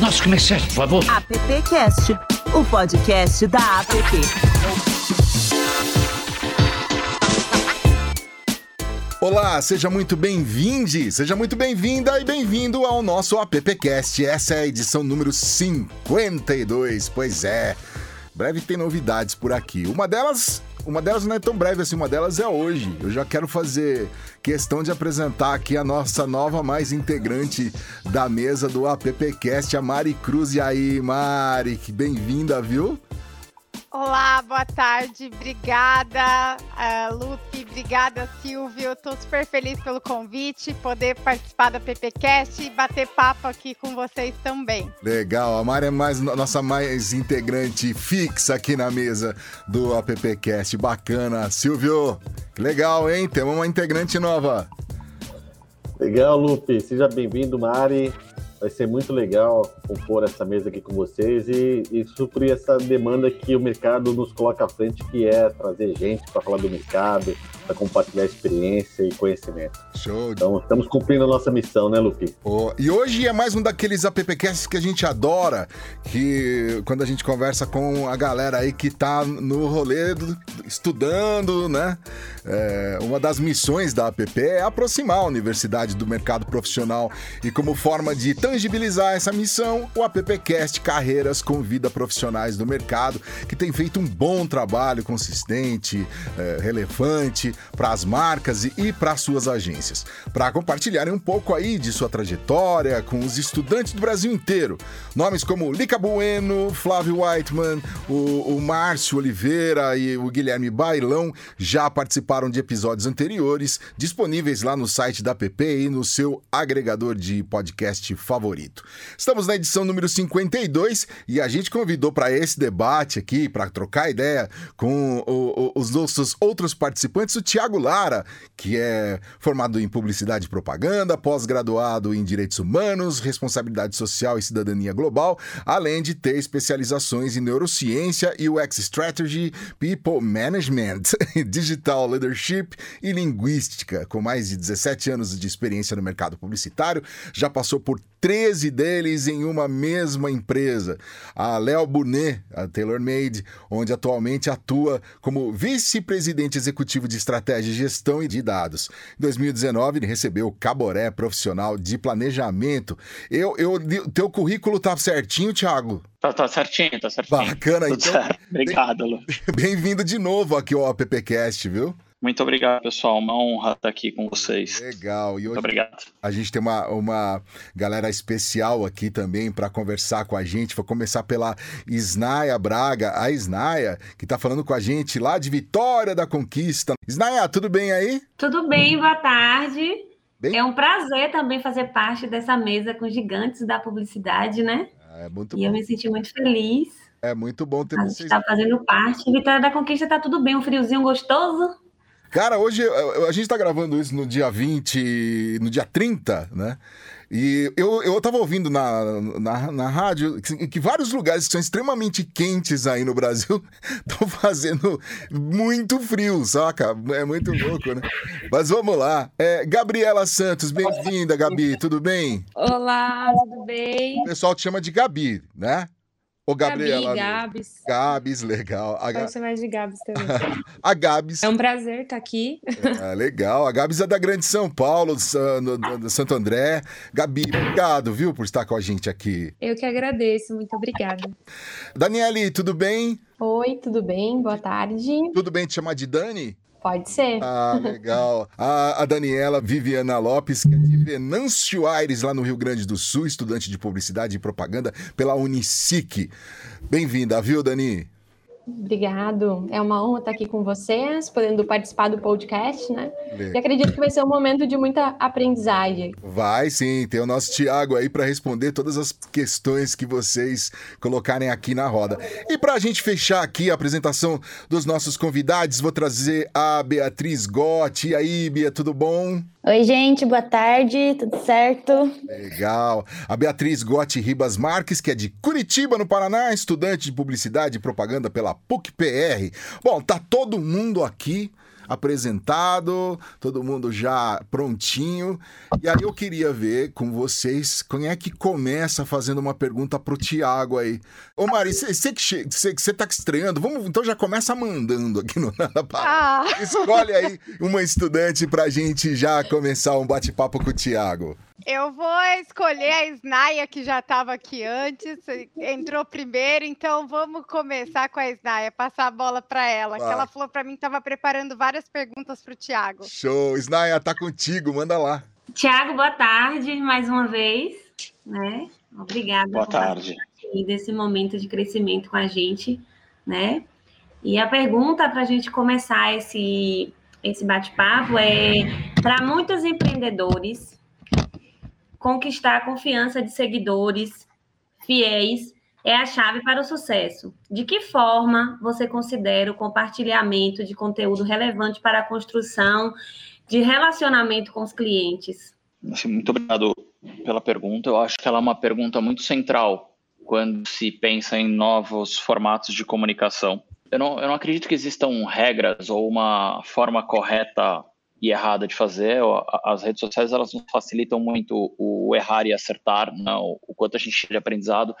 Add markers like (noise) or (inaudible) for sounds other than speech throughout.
Nossos comerciais, por favor. AppCast, o podcast da App. Olá, seja muito bem-vindo, seja muito bem-vinda e bem-vindo ao nosso AppCast. Essa é a edição número 52. Pois é, breve tem novidades por aqui. Uma delas uma delas não é tão breve assim, uma delas é hoje. Eu já quero fazer questão de apresentar aqui a nossa nova mais integrante da mesa do AppCast, a Mari Cruz. E aí, Mari, bem-vinda, viu? Olá, boa tarde, obrigada, uh, Lupe, obrigada, Silvio. Estou super feliz pelo convite, poder participar da PPCast e bater papo aqui com vocês também. Legal, a Mari é mais, nossa mais integrante fixa aqui na mesa do AppCast. Bacana, Silvio, legal, hein? Temos uma integrante nova. Legal, Lupe, seja bem-vindo, Mari. Vai ser muito legal compor essa mesa aqui com vocês e, e suprir essa demanda que o mercado nos coloca à frente, que é trazer gente para falar do mercado, para compartilhar experiência e conhecimento. Show. Então, estamos cumprindo a nossa missão, né, Lupe? Oh, e hoje é mais um daqueles appcasts que a gente adora, que quando a gente conversa com a galera aí que tá no rolê do, estudando, né? É, uma das missões da app é aproximar a universidade do mercado profissional e como forma de tangibilizar essa missão, o appcast Carreiras convida profissionais do mercado que tem feito um bom trabalho consistente, é, relevante para as marcas e, para suas agências, para compartilharem um pouco aí de sua trajetória com os estudantes do Brasil inteiro. Nomes como Lica Bueno, Flávio Whiteman, o, o Márcio Oliveira e o Guilherme Bailão já participaram de episódios anteriores, disponíveis lá no site da PP e no seu agregador de podcast favorito. Estamos na edição número 52 e a gente convidou para esse debate aqui, para trocar ideia com o, o, os nossos outros participantes, o Tiago Lara, que é formado em publicidade e propaganda, pós-graduado em direitos humanos, responsabilidade social e cidadania global, além de ter especializações em neurociência, UX Strategy, People Management, (laughs) Digital Leadership e Linguística. Com mais de 17 anos de experiência no mercado publicitário, já passou por 13 deles em uma mesma empresa, a Léo Burnet, a TaylorMade, onde atualmente atua como vice-presidente executivo de estratégia, gestão e de dados. Em 2019, ele recebeu o Caboré Profissional de Planejamento. Eu, eu, teu currículo tá certinho, Thiago? Tá, tá certinho, tá certinho. Bacana, Tudo então. Certo. Obrigado, Lu. Bem-vindo de novo aqui ao AppCast, viu? Muito obrigado, pessoal. Uma honra estar aqui com vocês. Legal. E hoje Muito obrigado. A gente tem uma, uma galera especial aqui também para conversar com a gente. Vou começar pela Isnaia Braga, a Isnaia, que está falando com a gente lá de Vitória da Conquista. Isnaia, tudo bem aí? Tudo bem, boa tarde. Bem... É um prazer também fazer parte dessa mesa com gigantes da publicidade, né? É muito e bom. eu me senti muito feliz. É muito bom ter a vocês. está fazendo parte. Vitória da Conquista tá tudo bem, um friozinho gostoso. Cara, hoje a gente tá gravando isso no dia 20, no dia 30, né? E eu, eu tava ouvindo na, na, na rádio que, que, vários lugares que são extremamente quentes aí no Brasil (laughs) estão fazendo muito frio, saca? É muito louco, né? Mas vamos lá. É, Gabriela Santos, bem-vinda, Gabi, tudo bem? Olá, tudo bem? O pessoal te chama de Gabi, né? Ô, Gabriela. Gabi, Gabs. Gabs, legal. A Pode chamar de Gabs também. (laughs) a Gabs. É um prazer estar aqui. É, legal. A Gabs é da Grande São Paulo, do Santo André. Gabi, obrigado, viu, por estar com a gente aqui. Eu que agradeço, muito obrigada. Daniele, tudo bem? Oi, tudo bem? Boa tarde. Tudo bem te chamar de Dani? Pode ser. Ah, legal. A, a, Daniela Viviana Lopes, que é de Venâncio Aires, lá no Rio Grande do Sul, estudante de publicidade e propaganda pela Unicic. Bem-vinda, viu, Dani? Obrigado. É uma honra estar aqui com vocês, podendo participar do podcast, né? E acredito que vai ser um momento de muita aprendizagem. Vai sim, tem o nosso Tiago aí para responder todas as questões que vocês colocarem aqui na roda. E para a gente fechar aqui a apresentação dos nossos convidados, vou trazer a Beatriz Gotti. E aí, Bia, tudo bom? Oi, gente, boa tarde, tudo certo? Legal. A Beatriz Gotti Ribas Marques, que é de Curitiba, no Paraná, estudante de publicidade e propaganda pela PUC-PR. Bom, tá todo mundo aqui apresentado, todo mundo já prontinho. E aí eu queria ver com vocês quem é que começa fazendo uma pergunta pro Tiago aí. Ô Mari, você que você tá estreando, vamos, então já começa mandando aqui no (laughs) Nada ah. Escolhe aí uma estudante pra gente já começar um bate-papo com o Tiago. Eu vou escolher a Snaia, que já estava aqui antes, entrou primeiro, então vamos começar com a Snaia, passar a bola para ela, Vai. que ela falou para mim que estava preparando várias perguntas para o Tiago. Show! Snaia, tá contigo, manda lá. Tiago, boa tarde, mais uma vez. Né? Obrigada boa tarde. desse momento de crescimento com a gente, né? E a pergunta para a gente começar esse, esse bate-papo é para muitos empreendedores conquistar a confiança de seguidores fiéis é a chave para o sucesso. De que forma você considera o compartilhamento de conteúdo relevante para a construção de relacionamento com os clientes? Muito obrigado pela pergunta. Eu acho que ela é uma pergunta muito central quando se pensa em novos formatos de comunicação. Eu não, eu não acredito que existam regras ou uma forma correta e errada de fazer. As redes sociais elas facilitam muito o errar e acertar, não, o quanto a gente de aprendizado,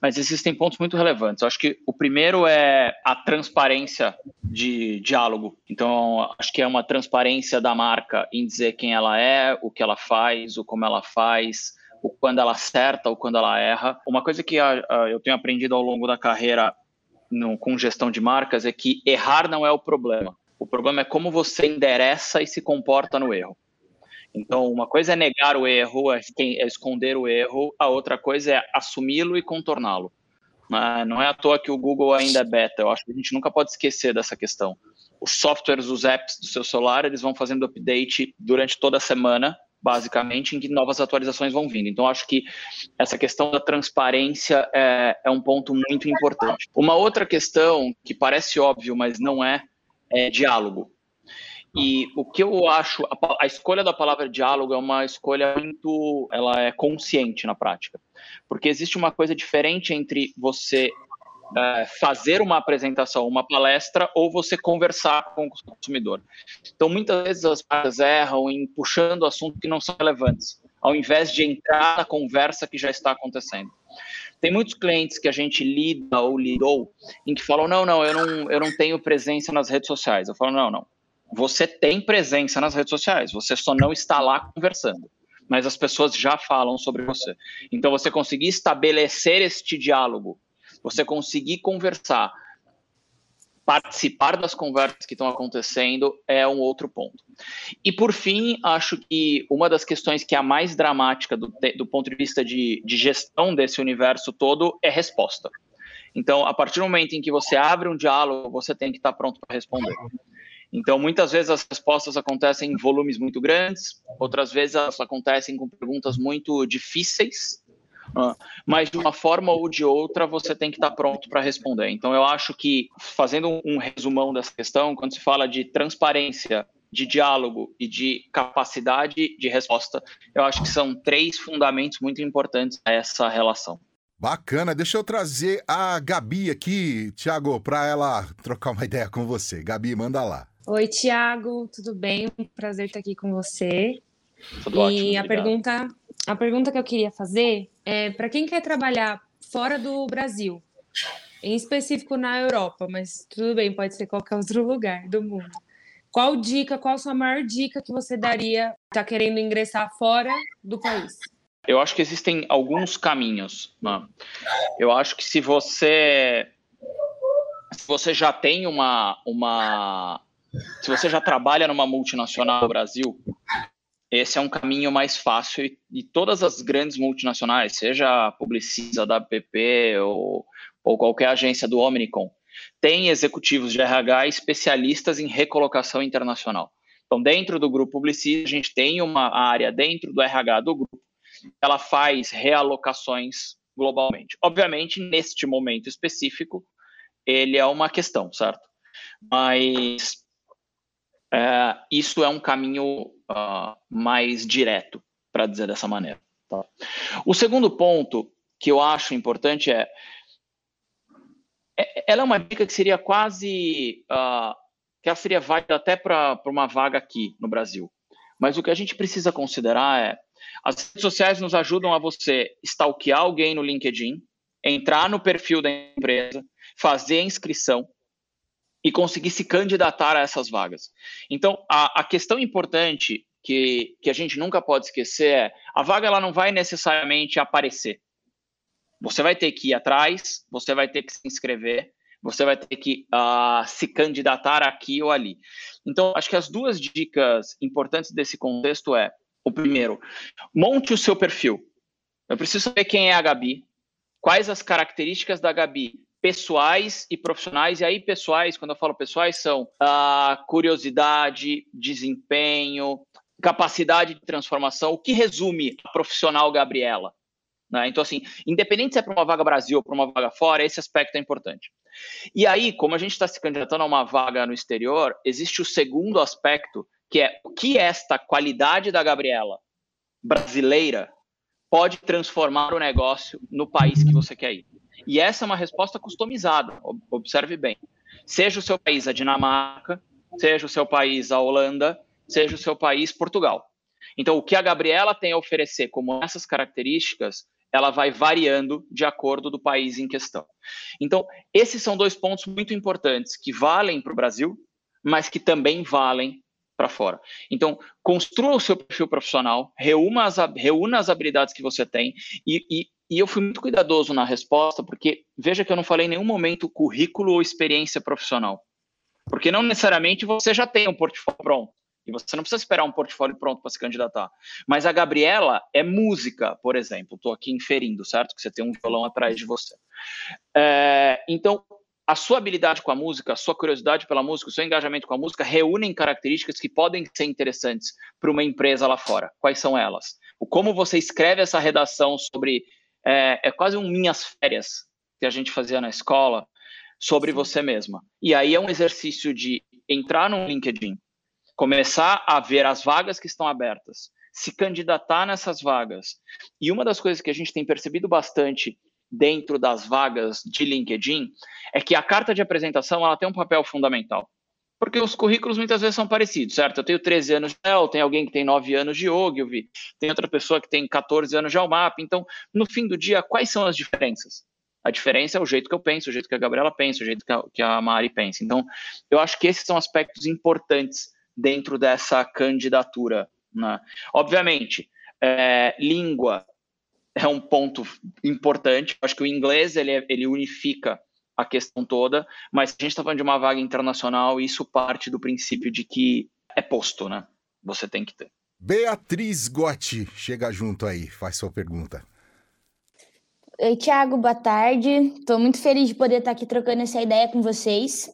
mas existem pontos muito relevantes. Eu acho que o primeiro é a transparência de diálogo. Então, acho que é uma transparência da marca em dizer quem ela é, o que ela faz, o como ela faz, o quando ela acerta ou quando ela erra. Uma coisa que eu tenho aprendido ao longo da carreira com gestão de marcas é que errar não é o problema o problema é como você endereça e se comporta no erro. Então, uma coisa é negar o erro, é, é esconder o erro, a outra coisa é assumi-lo e contorná-lo. Né? Não é à toa que o Google ainda é beta, eu acho que a gente nunca pode esquecer dessa questão. Os softwares, os apps do seu celular, eles vão fazendo update durante toda a semana, basicamente, em que novas atualizações vão vindo. Então, acho que essa questão da transparência é, é um ponto muito importante. Uma outra questão que parece óbvio, mas não é, é, diálogo. E o que eu acho, a, a, escolha da palavra diálogo é uma escolha muito, ela é consciente na prática, porque existe uma coisa diferente entre você é, fazer uma apresentação, uma palestra, ou você conversar com o consumidor. Então, muitas vezes as marcas erram em puxando assuntos que não são relevantes, ao invés de entrar na conversa que já está acontecendo. Tem muitos clientes que a gente lida ou lidou em que falam: não, não, eu não, eu não tenho presença nas redes sociais. Eu falo: não, não. Você tem presença nas redes sociais, você só não está lá conversando. Mas as pessoas já falam sobre você. Então, você conseguir estabelecer este diálogo, você conseguir conversar, participar das conversas que estão acontecendo é um outro ponto. E por fim, acho que uma das questões que é a mais dramática do, do ponto de vista de, de gestão desse universo todo é resposta. Então, a partir do momento em que você abre um diálogo, você tem que estar pronto para responder. Então, muitas vezes as respostas acontecem em volumes muito grandes, outras vezes elas acontecem com perguntas muito difíceis mas de uma forma ou de outra você tem que estar pronto para responder. Então eu acho que fazendo um resumão dessa questão, quando se fala de transparência, de diálogo e de capacidade de resposta, eu acho que são três fundamentos muito importantes a essa relação. Bacana, deixa eu trazer a Gabi aqui, Tiago, para ela trocar uma ideia com você. Gabi, manda lá. Oi, Tiago, tudo bem? Prazer estar aqui com você. Tudo e ótimo, a pergunta, a pergunta que eu queria fazer é, para quem quer trabalhar fora do Brasil, em específico na Europa, mas tudo bem, pode ser qualquer outro lugar do mundo. Qual dica, qual a sua maior dica que você daria está querendo ingressar fora do país? Eu acho que existem alguns caminhos. Eu acho que se você se você já tem uma uma se você já trabalha numa multinacional no Brasil, esse é um caminho mais fácil e, e todas as grandes multinacionais, seja a Publicisa, da PP ou, ou qualquer agência do Omnicom, têm executivos de RH especialistas em recolocação internacional. Então, dentro do grupo Publicisa, a gente tem uma área dentro do RH do grupo, ela faz realocações globalmente. Obviamente, neste momento específico, ele é uma questão, certo? Mas é, isso é um caminho uh, mais direto, para dizer dessa maneira. Tá? O segundo ponto que eu acho importante é, é, ela é uma dica que seria quase uh, que ela seria válida até para uma vaga aqui no Brasil. Mas o que a gente precisa considerar é as redes sociais nos ajudam a você stalkear alguém no LinkedIn, entrar no perfil da empresa, fazer a inscrição e conseguir se candidatar a essas vagas. Então, a, a questão importante que, que a gente nunca pode esquecer é a vaga ela não vai necessariamente aparecer. Você vai ter que ir atrás, você vai ter que se inscrever, você vai ter que uh, se candidatar aqui ou ali. Então, acho que as duas dicas importantes desse contexto é, o primeiro, monte o seu perfil. Eu preciso saber quem é a Gabi, quais as características da Gabi pessoais e profissionais. E aí, pessoais, quando eu falo pessoais, são a uh, curiosidade, desempenho, capacidade de transformação, o que resume a profissional Gabriela. Né? Então, assim, independente se é para uma vaga Brasil ou para uma vaga fora, esse aspecto é importante. E aí, como a gente está se candidatando a uma vaga no exterior, existe o segundo aspecto, que é o que esta qualidade da Gabriela brasileira pode transformar o negócio no país que você quer ir. E essa é uma resposta customizada, observe bem. Seja o seu país a Dinamarca, seja o seu país a Holanda, seja o seu país Portugal. Então, o que a Gabriela tem a oferecer como essas características, ela vai variando de acordo do país em questão. Então, esses são dois pontos muito importantes que valem para o Brasil, mas que também valem para fora. Então, construa o seu perfil profissional, reúna as, reúna as habilidades que você tem e, e, e eu fui muito cuidadoso na resposta, porque veja que eu não falei em nenhum momento currículo ou experiência profissional. Porque não necessariamente você já tem um portfólio pronto. E você não precisa esperar um portfólio pronto para se candidatar. Mas a Gabriela é música, por exemplo. Estou aqui inferindo, certo? Que você tem um violão atrás de você. É, então, a sua habilidade com a música, a sua curiosidade pela música, o seu engajamento com a música reúnem características que podem ser interessantes para uma empresa lá fora. Quais são elas? O como você escreve essa redação sobre. É, é quase um minhas férias que a gente fazia na escola sobre você mesma. E aí é um exercício de entrar no LinkedIn, começar a ver as vagas que estão abertas, se candidatar nessas vagas. E uma das coisas que a gente tem percebido bastante dentro das vagas de LinkedIn é que a carta de apresentação ela tem um papel fundamental. Porque os currículos muitas vezes são parecidos, certo? Eu tenho 13 anos de El, tem alguém que tem 9 anos de Ogilvy, tem outra pessoa que tem 14 anos de Almap. Então, no fim do dia, quais são as diferenças? A diferença é o jeito que eu penso, o jeito que a Gabriela pensa, o jeito que a, Mari pensa. Então, eu acho que esses são aspectos importantes dentro dessa candidatura. Né? Obviamente, é, língua é um ponto importante. Acho que o inglês ele, é, ele unifica a questão toda, mas a gente está falando de uma vaga internacional e isso parte do princípio de que é posto, né? Você tem que ter. Beatriz Gotti, chega junto aí, faz sua pergunta. Oi, Thiago, boa tarde. Estou muito feliz de poder estar aqui trocando essa ideia com vocês.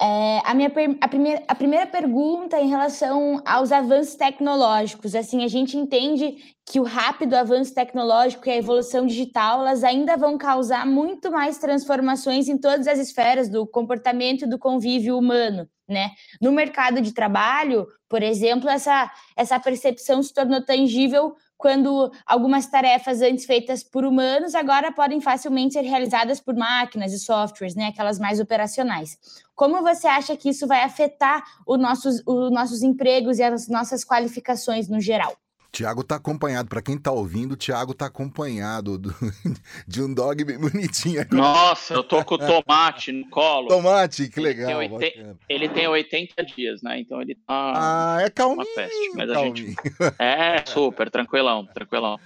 É, a, minha a, primeira, a primeira pergunta em relação aos avanços tecnológicos. Assim, a gente entende que o rápido avanço tecnológico e a evolução digital, elas ainda vão causar muito mais transformações em todas as esferas do comportamento e do convívio humano, né? No mercado de trabalho, por exemplo, essa, essa percepção se tornou tangível quando algumas tarefas antes feitas por humanos agora podem facilmente ser realizadas por máquinas e softwares, né, aquelas mais operacionais. Como você acha que isso vai afetar os nossos, os nossos empregos e as nossas qualificações no geral? Tiago tá acompanhado, para quem tá ouvindo, o Tiago tá acompanhado do, (laughs) de um dog bem bonitinho. Nossa, eu tô com o tomate no colo. Tomate, que legal. Ele tem, ele tem 80 dias, né? Então ele tá. Ah, é calminho. Uma peste, mas calminho. a gente. (laughs) É, super, tranquilão, tranquilão.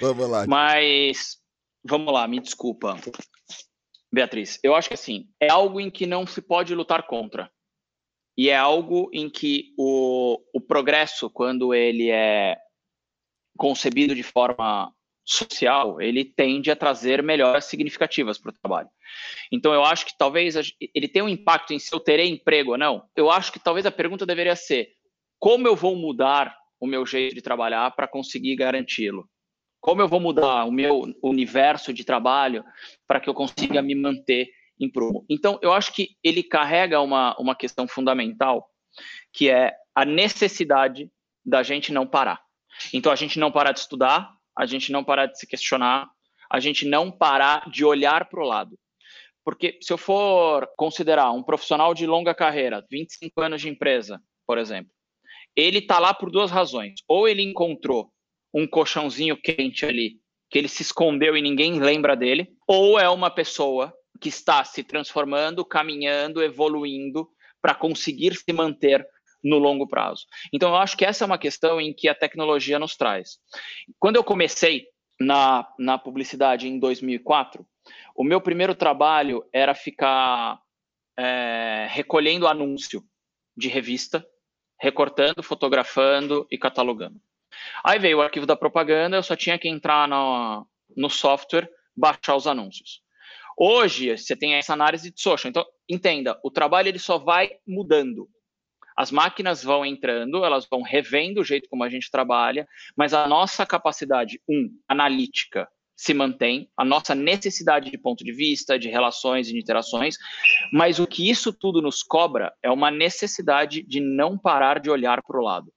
Vamos lá. Mas, vamos lá, me desculpa. Beatriz, eu acho que assim, é algo em que não se pode lutar contra. E é algo em que o, o progresso, quando ele é concebido de forma social, ele tende a trazer melhoras significativas para o trabalho. Então, eu acho que talvez ele tenha um impacto em se eu terei emprego ou não. Eu acho que talvez a pergunta deveria ser: como eu vou mudar o meu jeito de trabalhar para conseguir garanti-lo? Como eu vou mudar o meu universo de trabalho para que eu consiga me manter em prumo? Então, eu acho que ele carrega uma, uma questão fundamental, que é a necessidade da gente não parar. Então, a gente não parar de estudar, a gente não parar de se questionar, a gente não parar de olhar para o lado. Porque se eu for considerar um profissional de longa carreira, 25 anos de empresa, por exemplo, ele está lá por duas razões. Ou ele encontrou um colchãozinho quente ali, que ele se escondeu e ninguém lembra dele, ou é uma pessoa que está se transformando, caminhando, evoluindo para conseguir se manter no longo prazo. Então, eu acho que essa é uma questão em que a tecnologia nos traz. Quando eu comecei na, na publicidade em 2004, o meu primeiro trabalho era ficar é, recolhendo anúncio de revista, recortando, fotografando e catalogando. Aí veio o arquivo da propaganda, eu só tinha que entrar no, no software, baixar os anúncios. Hoje, você tem essa análise de social. Então, entenda, o trabalho ele só vai mudando. As máquinas vão entrando, elas vão revendo o jeito como a gente trabalha, mas a nossa capacidade, um, analítica, se mantém, a nossa necessidade de ponto de vista, de relações e de interações, mas o que isso tudo nos cobra é uma necessidade de não parar de olhar para o lado.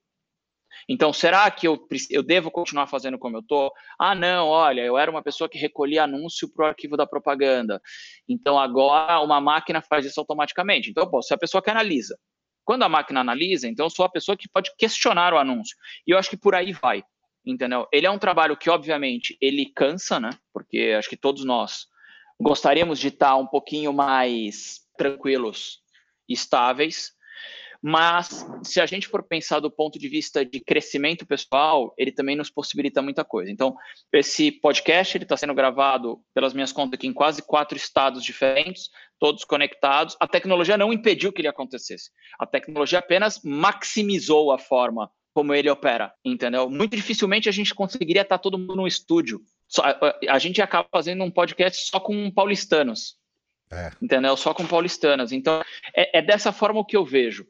Então, será que eu, eu devo continuar fazendo como eu estou? Ah, não, olha, eu era uma pessoa que recolhia anúncio para o arquivo da propaganda. Então, agora uma máquina faz isso automaticamente. Então, pô, se a pessoa que analisa. Quando a máquina analisa, então eu sou a pessoa que pode questionar o anúncio. E eu acho que por aí vai, entendeu? Ele é um trabalho que, obviamente, ele cansa, né? Porque acho que todos nós gostaríamos de estar um pouquinho mais tranquilos, estáveis, mas se a gente for pensar do ponto de vista de crescimento pessoal, ele também nos possibilita muita coisa. Então, esse podcast ele está sendo gravado pelas minhas contas aqui em quase quatro estados diferentes, todos conectados. A tecnologia não impediu que ele acontecesse. A tecnologia apenas maximizou a forma como ele opera, entendeu? Muito dificilmente a gente conseguiria estar todo mundo no estúdio. Só, a, a gente acaba fazendo um podcast só com paulistanos. É. Entendeu? Só com paulistanas. Então, é, é dessa forma que eu vejo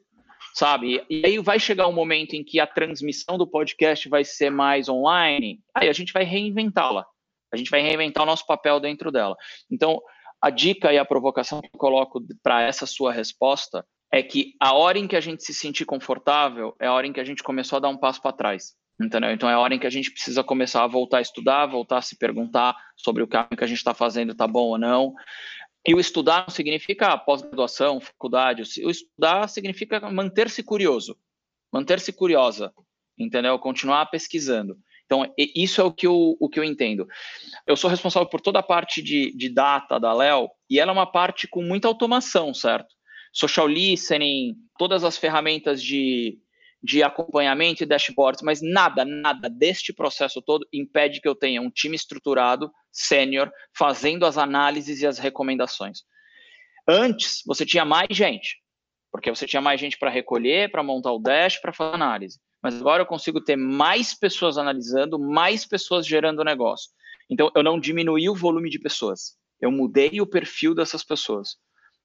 sabe? E aí vai chegar um momento em que a transmissão do podcast vai ser mais online, aí a gente vai reinventá-la. A gente vai reinventar o nosso papel dentro dela. Então, a dica e a provocação que eu coloco para essa sua resposta é que a hora em que a gente se sentir confortável é a hora em que a gente começou a dar um passo para trás. Entendeu? Então é a hora em que a gente precisa começar a voltar a estudar, voltar a se perguntar sobre o caminho que a gente está fazendo está bom ou não. E o estudar não significa pós-graduação, faculdade. O estudar significa manter-se curioso, manter-se curiosa, entendeu? Continuar pesquisando. Então, isso é o que eu, o que eu entendo. Eu sou responsável por toda a parte de, de data da Léo, e ela é uma parte com muita automação, certo? Social listening, todas as ferramentas de, de acompanhamento e dashboards, mas nada, nada deste processo todo impede que eu tenha um time estruturado, sênior, fazendo as análises e as recomendações. Antes, você tinha mais gente, porque você tinha mais gente para recolher, para montar o dash, para fazer análise. Mas agora eu consigo ter mais pessoas analisando, mais pessoas gerando negócio. Então, eu não diminuí o volume de pessoas, eu mudei o perfil dessas pessoas.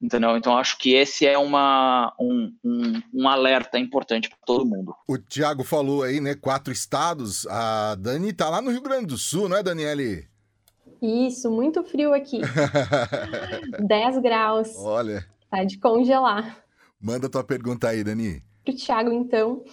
Entendeu? Então acho que esse é uma, um, um, um alerta importante para todo mundo. O Tiago falou aí, né? Quatro estados. A Dani tá lá no Rio Grande do Sul, não é, Daniele? Isso, muito frio aqui. (laughs) 10 graus. Olha. Tá de congelar. Manda tua pergunta aí, Dani. Pro Thiago, então.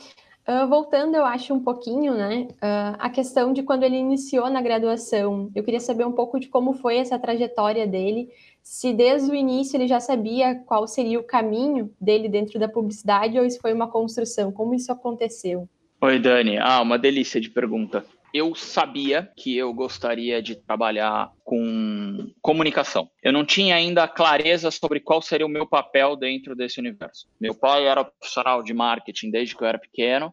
Uh, voltando, eu acho, um pouquinho, né? Uh, a questão de quando ele iniciou na graduação. Eu queria saber um pouco de como foi essa trajetória dele se desde o início ele já sabia qual seria o caminho dele dentro da publicidade ou isso foi uma construção? Como isso aconteceu? Oi, Dani. Ah, uma delícia de pergunta. Eu sabia que eu gostaria de trabalhar com comunicação. Eu não tinha ainda clareza sobre qual seria o meu papel dentro desse universo. Meu pai era profissional de marketing desde que eu era pequeno,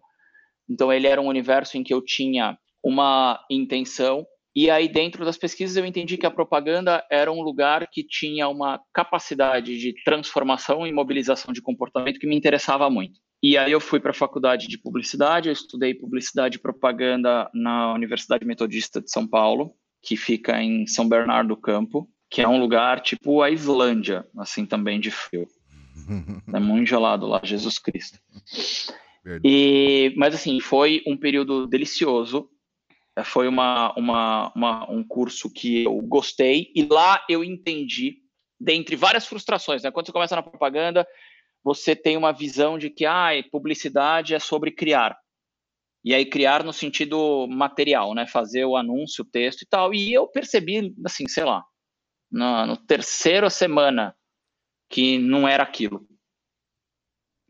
então ele era um universo em que eu tinha uma intenção e aí, dentro das pesquisas, eu entendi que a propaganda era um lugar que tinha uma capacidade de transformação e mobilização de comportamento que me interessava muito. E aí eu fui para a faculdade de publicidade, eu estudei publicidade e propaganda na Universidade Metodista de São Paulo, que fica em São Bernardo do Campo, que é um lugar tipo a Islândia, assim também de frio. (laughs) É muito gelado lá, Jesus Cristo. E, mas assim, foi um período delicioso foi uma, uma, uma, um curso que eu gostei e lá eu entendi, dentre várias frustrações, né? Quando você começa na propaganda, você tem uma visão de que ah, publicidade é sobre criar. E aí criar no sentido material, né? Fazer o anúncio, o texto e tal. E eu percebi, assim, sei lá, na no terceira semana que não era aquilo.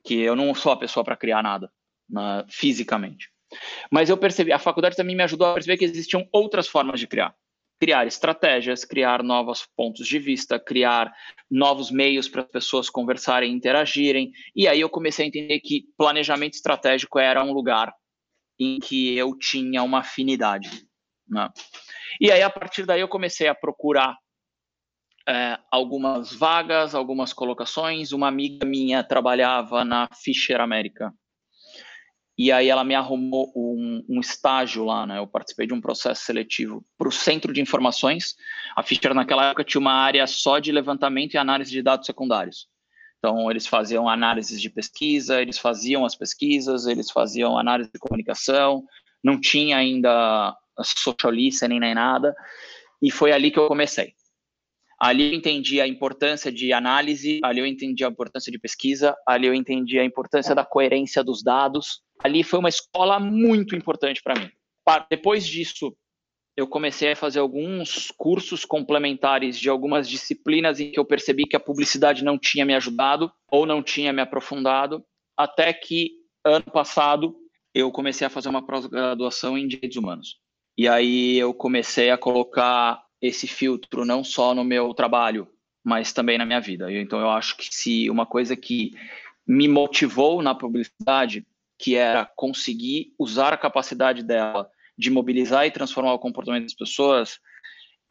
Que eu não sou a pessoa para criar nada, na, fisicamente. Mas eu percebi, a faculdade também me ajudou a perceber que existiam outras formas de criar. Criar estratégias, criar novos pontos de vista, criar novos meios para as pessoas conversarem, interagirem. E aí eu comecei a entender que planejamento estratégico era um lugar em que eu tinha uma afinidade. Né? E aí, a partir daí, eu comecei a procurar é, algumas vagas, algumas colocações. Uma amiga minha trabalhava na Fisher América. E aí ela me arrumou um, um estágio lá, né? Eu participei de um processo seletivo para o Centro de Informações. A Fisher, naquela época, tinha uma área só de levantamento e análise de dados secundários. Então, eles faziam análises de pesquisa, eles faziam as pesquisas, eles faziam análise de comunicação, não tinha ainda social listening nem nada, e foi ali que eu comecei. Ali eu entendi a importância de análise, ali eu entendi a importância de pesquisa, ali eu entendi a importância da coerência dos dados. Ali foi uma escola muito importante para mim. Depois disso, eu comecei a fazer alguns cursos complementares de algumas disciplinas em que eu percebi que a publicidade não tinha me ajudado ou não tinha me aprofundado, até que ano passado eu comecei a fazer uma pós-graduação em direitos humanos. E aí eu comecei a colocar esse filtro não só no meu trabalho, mas também na minha vida. Então eu acho que se uma coisa que me motivou na publicidade, que era conseguir usar a capacidade dela de mobilizar e transformar o comportamento das pessoas,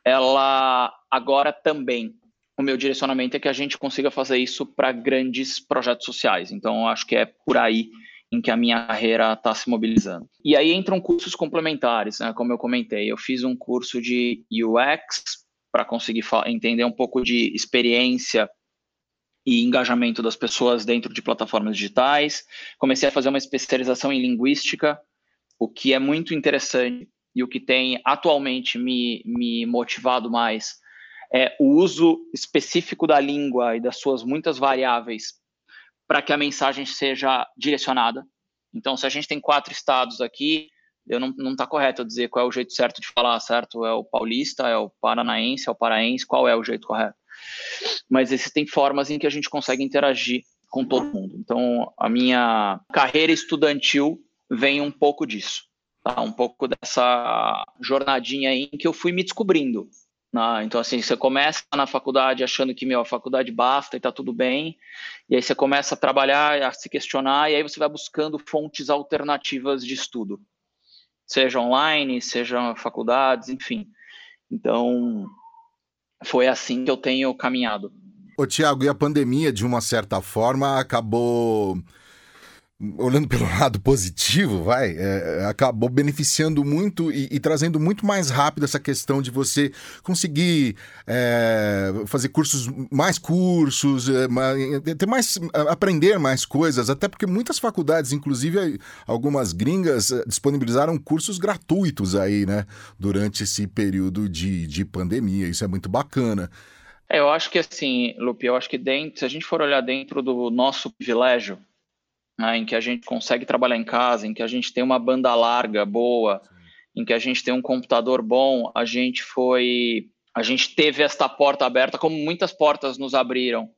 ela agora também. O meu direcionamento é que a gente consiga fazer isso para grandes projetos sociais. Então, acho que é por aí em que a minha carreira está se mobilizando. E aí entram cursos complementares, né? como eu comentei. Eu fiz um curso de UX para conseguir entender um pouco de experiência e engajamento das pessoas dentro de plataformas digitais. Comecei a fazer uma especialização em linguística o que é muito interessante e o que tem atualmente me, me motivado mais é o uso específico da língua e das suas muitas variáveis para que a mensagem seja direcionada. Então, se a gente tem quatro estados aqui, eu não está correto eu dizer qual é o jeito certo de falar, certo? É o paulista, é o paranaense, é o paraense, qual é o jeito correto? Mas existem formas em que a gente consegue interagir com todo mundo. Então, a minha carreira estudantil vem um pouco disso, tá? Um pouco dessa jornadinha em que eu fui me descobrindo. Né? Então, assim, você começa na faculdade achando que, meu, a faculdade basta e tá tudo bem, e aí você começa a trabalhar, a se questionar, e aí você vai buscando fontes alternativas de estudo, seja online, seja faculdades, enfim. Então, foi assim que eu tenho caminhado. Ô, Tiago, e a pandemia, de uma certa forma, acabou olhando pelo (laughs) lado positivo, vai, é, acabou beneficiando muito e, e, trazendo muito mais rápido essa questão de você conseguir é, fazer cursos, mais cursos, é, ter mais, aprender mais coisas, até porque muitas faculdades, inclusive algumas gringas, é, disponibilizaram cursos gratuitos aí, né, durante esse período de, de pandemia. Isso é muito bacana. É, eu acho que assim, Lupe, eu acho que dentro, se a gente for olhar dentro do nosso privilégio, né, em que a gente consegue trabalhar em casa, em que a gente tem uma banda larga boa, Sim. em que a gente tem um computador bom, a gente foi, a gente teve esta porta aberta, como muitas portas nos abriram,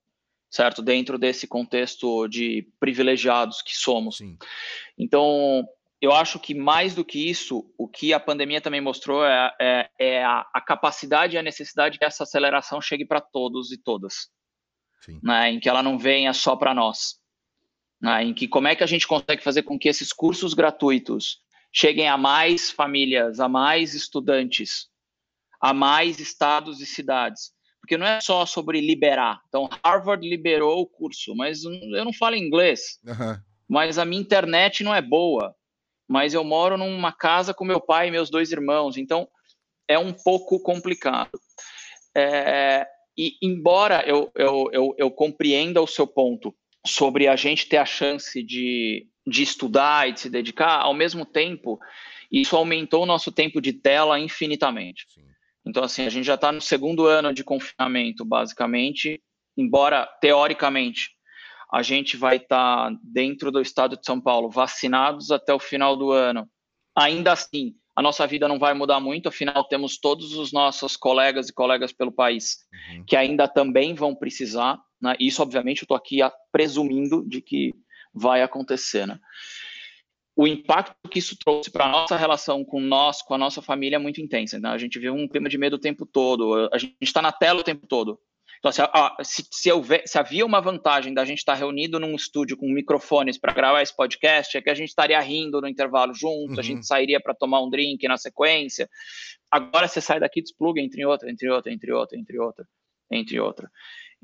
certo? Dentro desse contexto de privilegiados que somos. Sim. Então, eu acho que mais do que isso, o que a pandemia também mostrou é, é, é a, a, capacidade e a necessidade que essa aceleração chegue para todos e todas, né? em que ela não venha só para nós né, em que como é que a gente consegue fazer com que esses cursos gratuitos cheguem a mais famílias, a mais estudantes, a mais estados e cidades. Porque não é só sobre liberar. Então, Harvard liberou o curso, mas eu não falo inglês. Uhum. Mas a minha internet não é boa. Mas eu moro numa casa com meu pai e meus dois irmãos. Então, é um pouco complicado. É, e embora eu, eu, eu, eu compreenda o seu ponto sobre a gente ter a chance de, de estudar e de se dedicar, ao mesmo tempo, isso aumentou o nosso tempo de tela infinitamente. Sim. Então, assim, a gente já está no segundo ano de confinamento, basicamente, embora teoricamente a gente vai estar tá dentro do estado de São Paulo vacinados até o final do ano. Ainda assim, a nossa vida não vai mudar muito, afinal, temos todos os nossos colegas e colegas pelo país uhum. que ainda também vão precisar. Né? Isso, obviamente, eu estou aqui presumindo de que vai acontecer. Né? O impacto que isso trouxe para a nossa relação com nós, com a nossa família, é muito intensa. Né? A gente viu um clima de medo o tempo todo, a gente está na tela o tempo todo. Então, se, se, se, houver, se, havia uma vantagem da gente estar reunido num estúdio com microfones para gravar esse podcast, é que a gente estaria rindo no intervalo junto, uhum. a gente uhum. sairia para tomar um drink na sequência. Agora você sai daqui, despluga entre outra, entre outra, entre outra, entre outra, entre outra.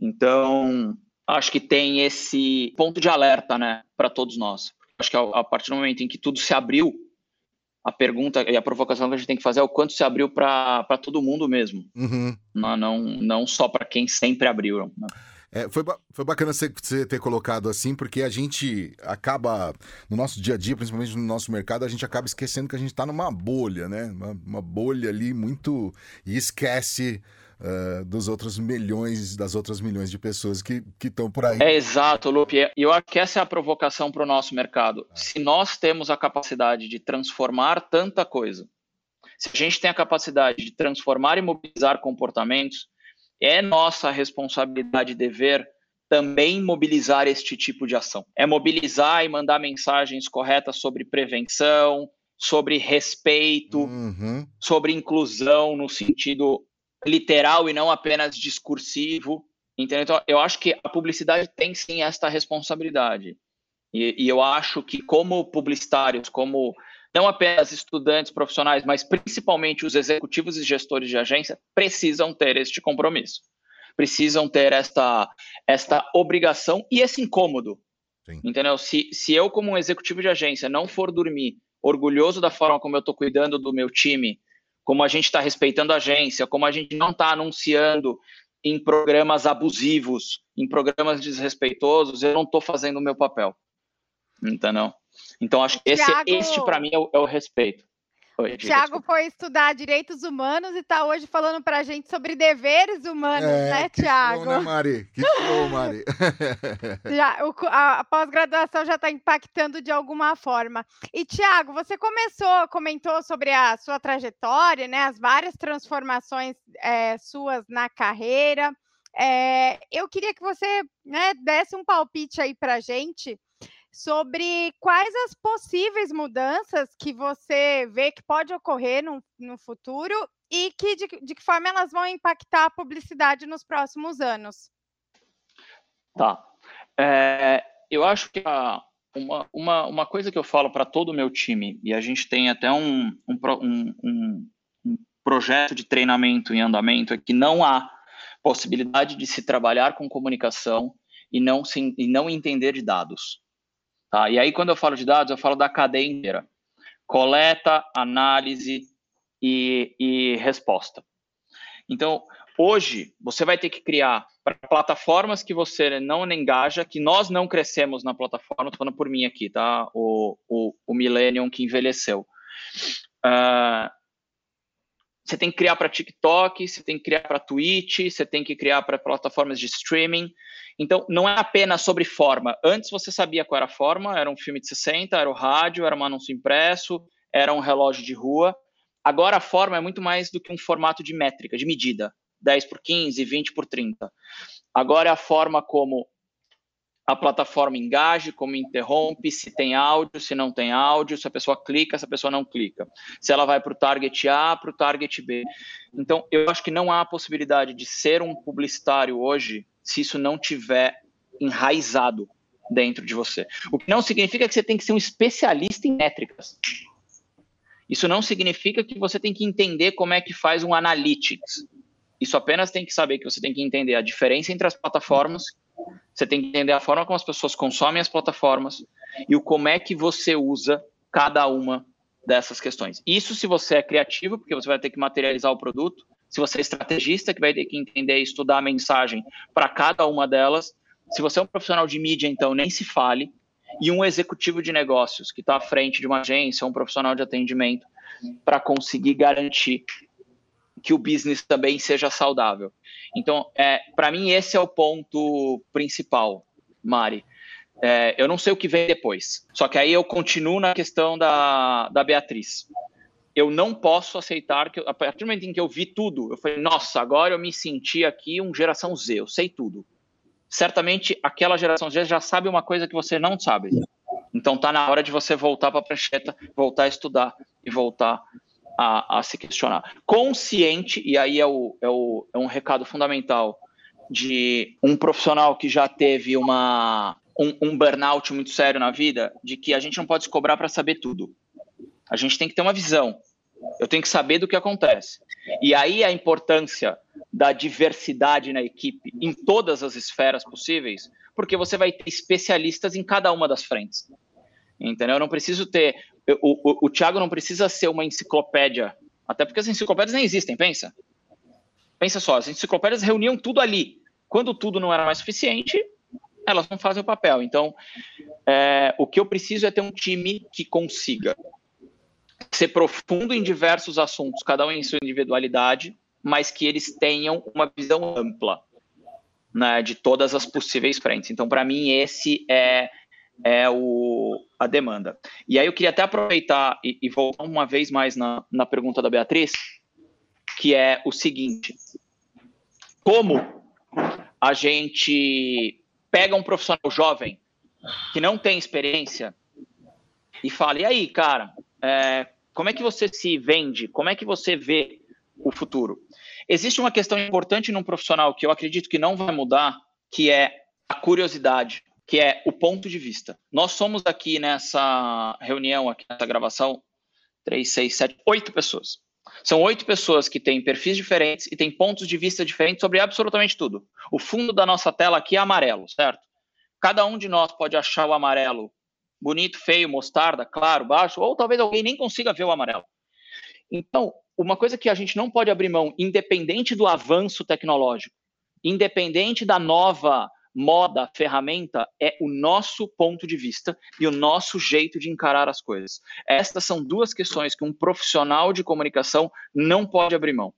Então, acho que tem esse ponto de alerta, né, para todos nós. Acho que a partir do momento em que tudo se abriu, a pergunta e a provocação que a gente tem que fazer é o quanto se abriu para todo mundo mesmo. Uhum. Não, não, não só para quem sempre abriu. Né? É, foi, foi bacana você, ter colocado assim, porque a gente acaba, no nosso dia a dia, principalmente no nosso mercado, a gente acaba esquecendo que a gente está numa bolha, né? Uma, uma bolha ali muito. E esquece uh, dos outros milhões, das outras milhões de pessoas que estão por aí. É exato, Lupe. E eu acho que essa é a provocação para o nosso mercado. É. Se nós temos a capacidade de transformar tanta coisa, se a gente tem a capacidade de transformar e mobilizar comportamentos, é nossa responsabilidade e dever também mobilizar este tipo de ação. É mobilizar e mandar mensagens corretas sobre prevenção, sobre respeito, uhum. sobre inclusão no sentido literal e não apenas discursivo. Entendeu? Então, eu acho que a publicidade tem sim esta responsabilidade. E, e, eu acho que, como publicitários, como não apenas estudantes profissionais, mas principalmente os executivos e gestores de agência, precisam ter este compromisso. Precisam ter esta, esta obrigação e esse incômodo. Sim. Entendeu? Se, se eu, como um executivo de agência, não for dormir orgulhoso da forma como eu estou cuidando do meu time, como a gente está respeitando a agência, como a gente não está anunciando em programas abusivos, em programas desrespeitosos, eu não estou fazendo o meu papel. Entendeu? Então, acho que esse, Thiago... este para mim, é o, é o respeito. Oi, Tiago foi estudar direitos humanos e está hoje falando para a gente sobre deveres humanos, é, né, Tiago? né, (laughs) Mari? Que show, Mari. (laughs) já, o, a, a pós-graduação já está impactando de alguma forma. E, Tiago, você começou, comentou sobre a sua trajetória, né, as várias transformações é, suas na carreira. É, eu queria que você né, desse um palpite aí para a gente sobre quais as possíveis mudanças que você vê que pode ocorrer no, no futuro e que, de, de que forma elas vão impactar a publicidade nos próximos anos. Tá. É, eu acho que a, uma, uma, uma coisa que eu falo para todo o meu time, e a gente tem até um, um, um, um projeto de treinamento em andamento, é que não há possibilidade de se trabalhar com comunicação e não, se, e não entender de dados. Tá? E aí, quando eu falo de dados, eu falo da cadeia inteira: coleta, análise e, e resposta. Então, hoje, você vai ter que criar para plataformas que você não engaja, que nós não crescemos na plataforma, estou falando por mim aqui, tá? O, o, o Millennium que envelheceu. Uh, você tem que criar para TikTok, você tem que criar para Twitch, você tem que criar para plataformas de streaming. Então, não é apenas sobre forma. Antes você sabia qual era a forma, era um filme de 60, era o rádio, era um anúncio impresso, era um relógio de rua. Agora a forma é muito mais do que um formato de métrica, de medida. 10 por 15, 20 por 30. Agora é a forma como a plataforma engaje, como interrompe, se tem áudio, se não tem áudio, se a pessoa clica, se a pessoa não clica. Se ela vai para o target A, para o target B. Então, eu acho que não há possibilidade de ser um publicitário hoje se isso não tiver enraizado dentro de você. O que não significa que você tem que ser um especialista em métricas. Isso não significa que você tem que entender como é que faz um analytics. Isso apenas tem que saber que você tem que entender a diferença entre as plataformas você tem que entender a forma como as pessoas consomem as plataformas e o como é que você usa cada uma dessas questões. Isso se você é criativo, porque você vai ter que materializar o produto. Se você é estrategista, que vai ter que entender e estudar a mensagem para cada uma delas. Se você é um profissional de mídia, então nem se fale. E um executivo de negócios que está à frente de uma agência, um profissional de atendimento, para conseguir garantir que o business também seja saudável. Então, é, para mim, esse é o ponto principal, Mari. É, eu não sei o que vem depois. Só que aí eu continuo na questão da, da Beatriz. eu não posso aceitar que, a partir do momento em que eu vi tudo, eu falei, nossa, agora eu me senti aqui um geração Z, eu sei tudo. Certamente aquela geração Z já sabe uma coisa que você não sabe. Então tá na hora de você voltar para a prancheta, voltar a estudar e voltar a, a, se questionar. Consciente, e aí é, o, é, o, é um recado fundamental de um profissional que já teve uma, um, um burnout muito sério na vida, de que a gente não pode se cobrar para saber tudo. A gente tem que ter uma visão. Eu tenho que saber do que acontece. E aí a importância da diversidade na equipe em todas as esferas possíveis, porque você vai ter especialistas em cada uma das frentes. Entendeu? Eu não preciso ter. O, o, Thiago não precisa ser uma enciclopédia, até porque as enciclopédias nem existem, pensa. Pensa só, as enciclopédias reuniam tudo ali. Quando tudo não era mais suficiente, elas não fazem o papel. Então, é, o que eu preciso é ter um time que consiga ser profundo em diversos assuntos, cada um em sua individualidade, mas que eles tenham uma visão ampla né, de todas as possíveis frentes. Então, para mim, esse é, é o, a demanda. E aí eu queria até aproveitar e, e voltar uma vez mais na, na pergunta da Beatriz, que é o seguinte: como a gente pega um profissional jovem que não tem experiência e fala, e aí, cara, é, como é que você se vende? Como é que você vê o futuro? Existe uma questão importante num profissional que eu acredito que não vai mudar, que é a curiosidade, que é o ponto de vista. Nós somos aqui nessa reunião, aqui nessa gravação, três, seis, sete, oito pessoas. São oito pessoas que têm perfis diferentes e têm pontos de vista diferentes sobre absolutamente tudo. O fundo da nossa tela aqui é amarelo, certo? Cada um de nós pode achar o amarelo bonito, feio, mostarda, claro, baixo, ou talvez alguém nem consiga ver o amarelo. Então, uma coisa que a gente não pode abrir mão, independente do avanço tecnológico, independente da nova moda, ferramenta, é o nosso ponto de vista e o nosso jeito de encarar as coisas. Estas são duas questões que um profissional de comunicação não pode abrir mão.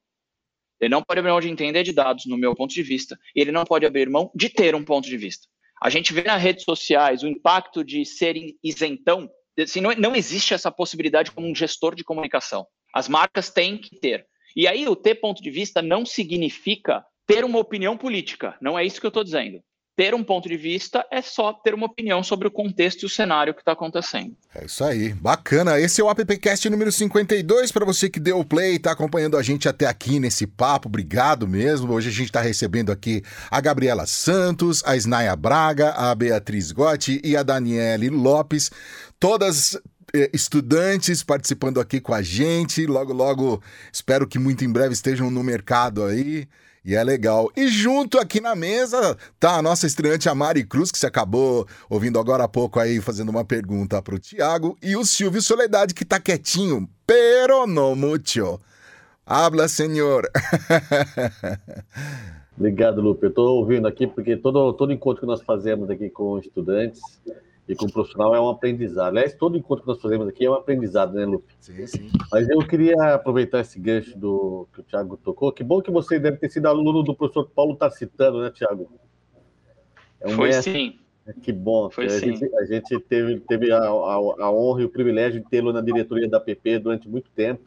Ele não pode abrir mão de entender de dados, no meu ponto de vista, e ele não pode abrir mão de ter um ponto de vista. A gente vê nas redes sociais o impacto de ser isentão. Assim, não, não existe essa possibilidade como um gestor de comunicação. As marcas têm que ter. E aí, o ter ponto de vista não significa ter uma opinião política. Não é isso que eu estou dizendo ter um ponto de vista é só ter uma opinião sobre o contexto e o cenário que está acontecendo. É isso aí, bacana. Esse é o AppCast número 52 para você que deu o play e está acompanhando a gente até aqui nesse papo. Obrigado mesmo. Hoje a gente está recebendo aqui a Gabriela Santos, a Snaia Braga, a Beatriz Gotti e a Daniele Lopes. Todas eh, estudantes participando aqui com a gente. Logo, logo, espero que muito em breve estejam no mercado aí. E é legal. E junto aqui na mesa tá a nossa estreante, a Mari Cruz, que você acabou ouvindo agora há pouco aí, fazendo uma pergunta pro Tiago. E o Silvio Soledade, que tá quietinho, pero no mucho. Habla, senhor. (laughs) Obrigado, Lupe. Eu estou ouvindo aqui porque todo, todo encontro que nós fazemos aqui com estudantes e com o profissional é um aprendizado. Aliás, todo encontro que nós fazemos aqui é um aprendizado, né, Lupe? Sim, sim. Mas eu queria aproveitar esse gancho do que o Thiago tocou. Que bom que você deve ter sido aluno do professor Paulo Tarcitano, né, Thiago? É um Foi mestre. sim. Que bom. Foi a, sim. Gente, a gente teve, teve a, a, a honra e o privilégio de tê-lo na diretoria da PP durante muito tempo.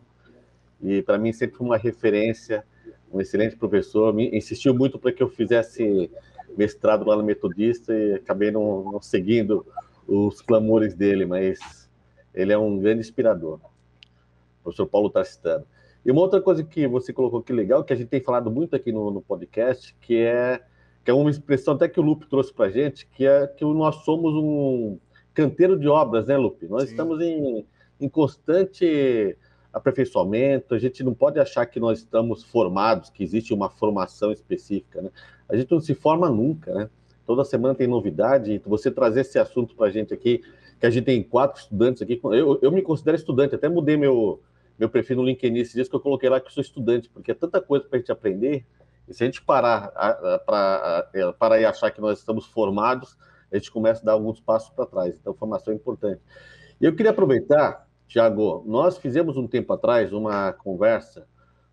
E para mim sempre foi uma referência, um excelente professor. Me insistiu muito para que eu fizesse mestrado lá no Metodista e acabei não, não seguindo os clamores dele, mas ele é um grande inspirador. O professor Paulo Tarcitano. E uma outra coisa que você colocou que legal, que a gente tem falado muito aqui no, no podcast, que é que é uma expressão até que o Lupe trouxe para a gente, que é que nós somos um canteiro de obras, né, Lupe? Nós Sim. estamos em, em constante aperfeiçoamento, a gente não pode achar que nós estamos formados, que existe uma formação específica, né? A gente não se forma nunca, né? Toda semana tem novidade. Você trazer esse assunto para a gente aqui, que a gente tem quatro estudantes aqui. Eu, eu me considero estudante, até mudei meu, meu perfil no LinkedIn esses dias que eu coloquei lá que sou estudante, porque é tanta coisa para a gente aprender. E se a gente parar, para e achar que nós estamos formados, a gente começa a dar alguns passos para trás. Então, formação é importante. E eu queria aproveitar, Tiago, nós fizemos um tempo atrás uma conversa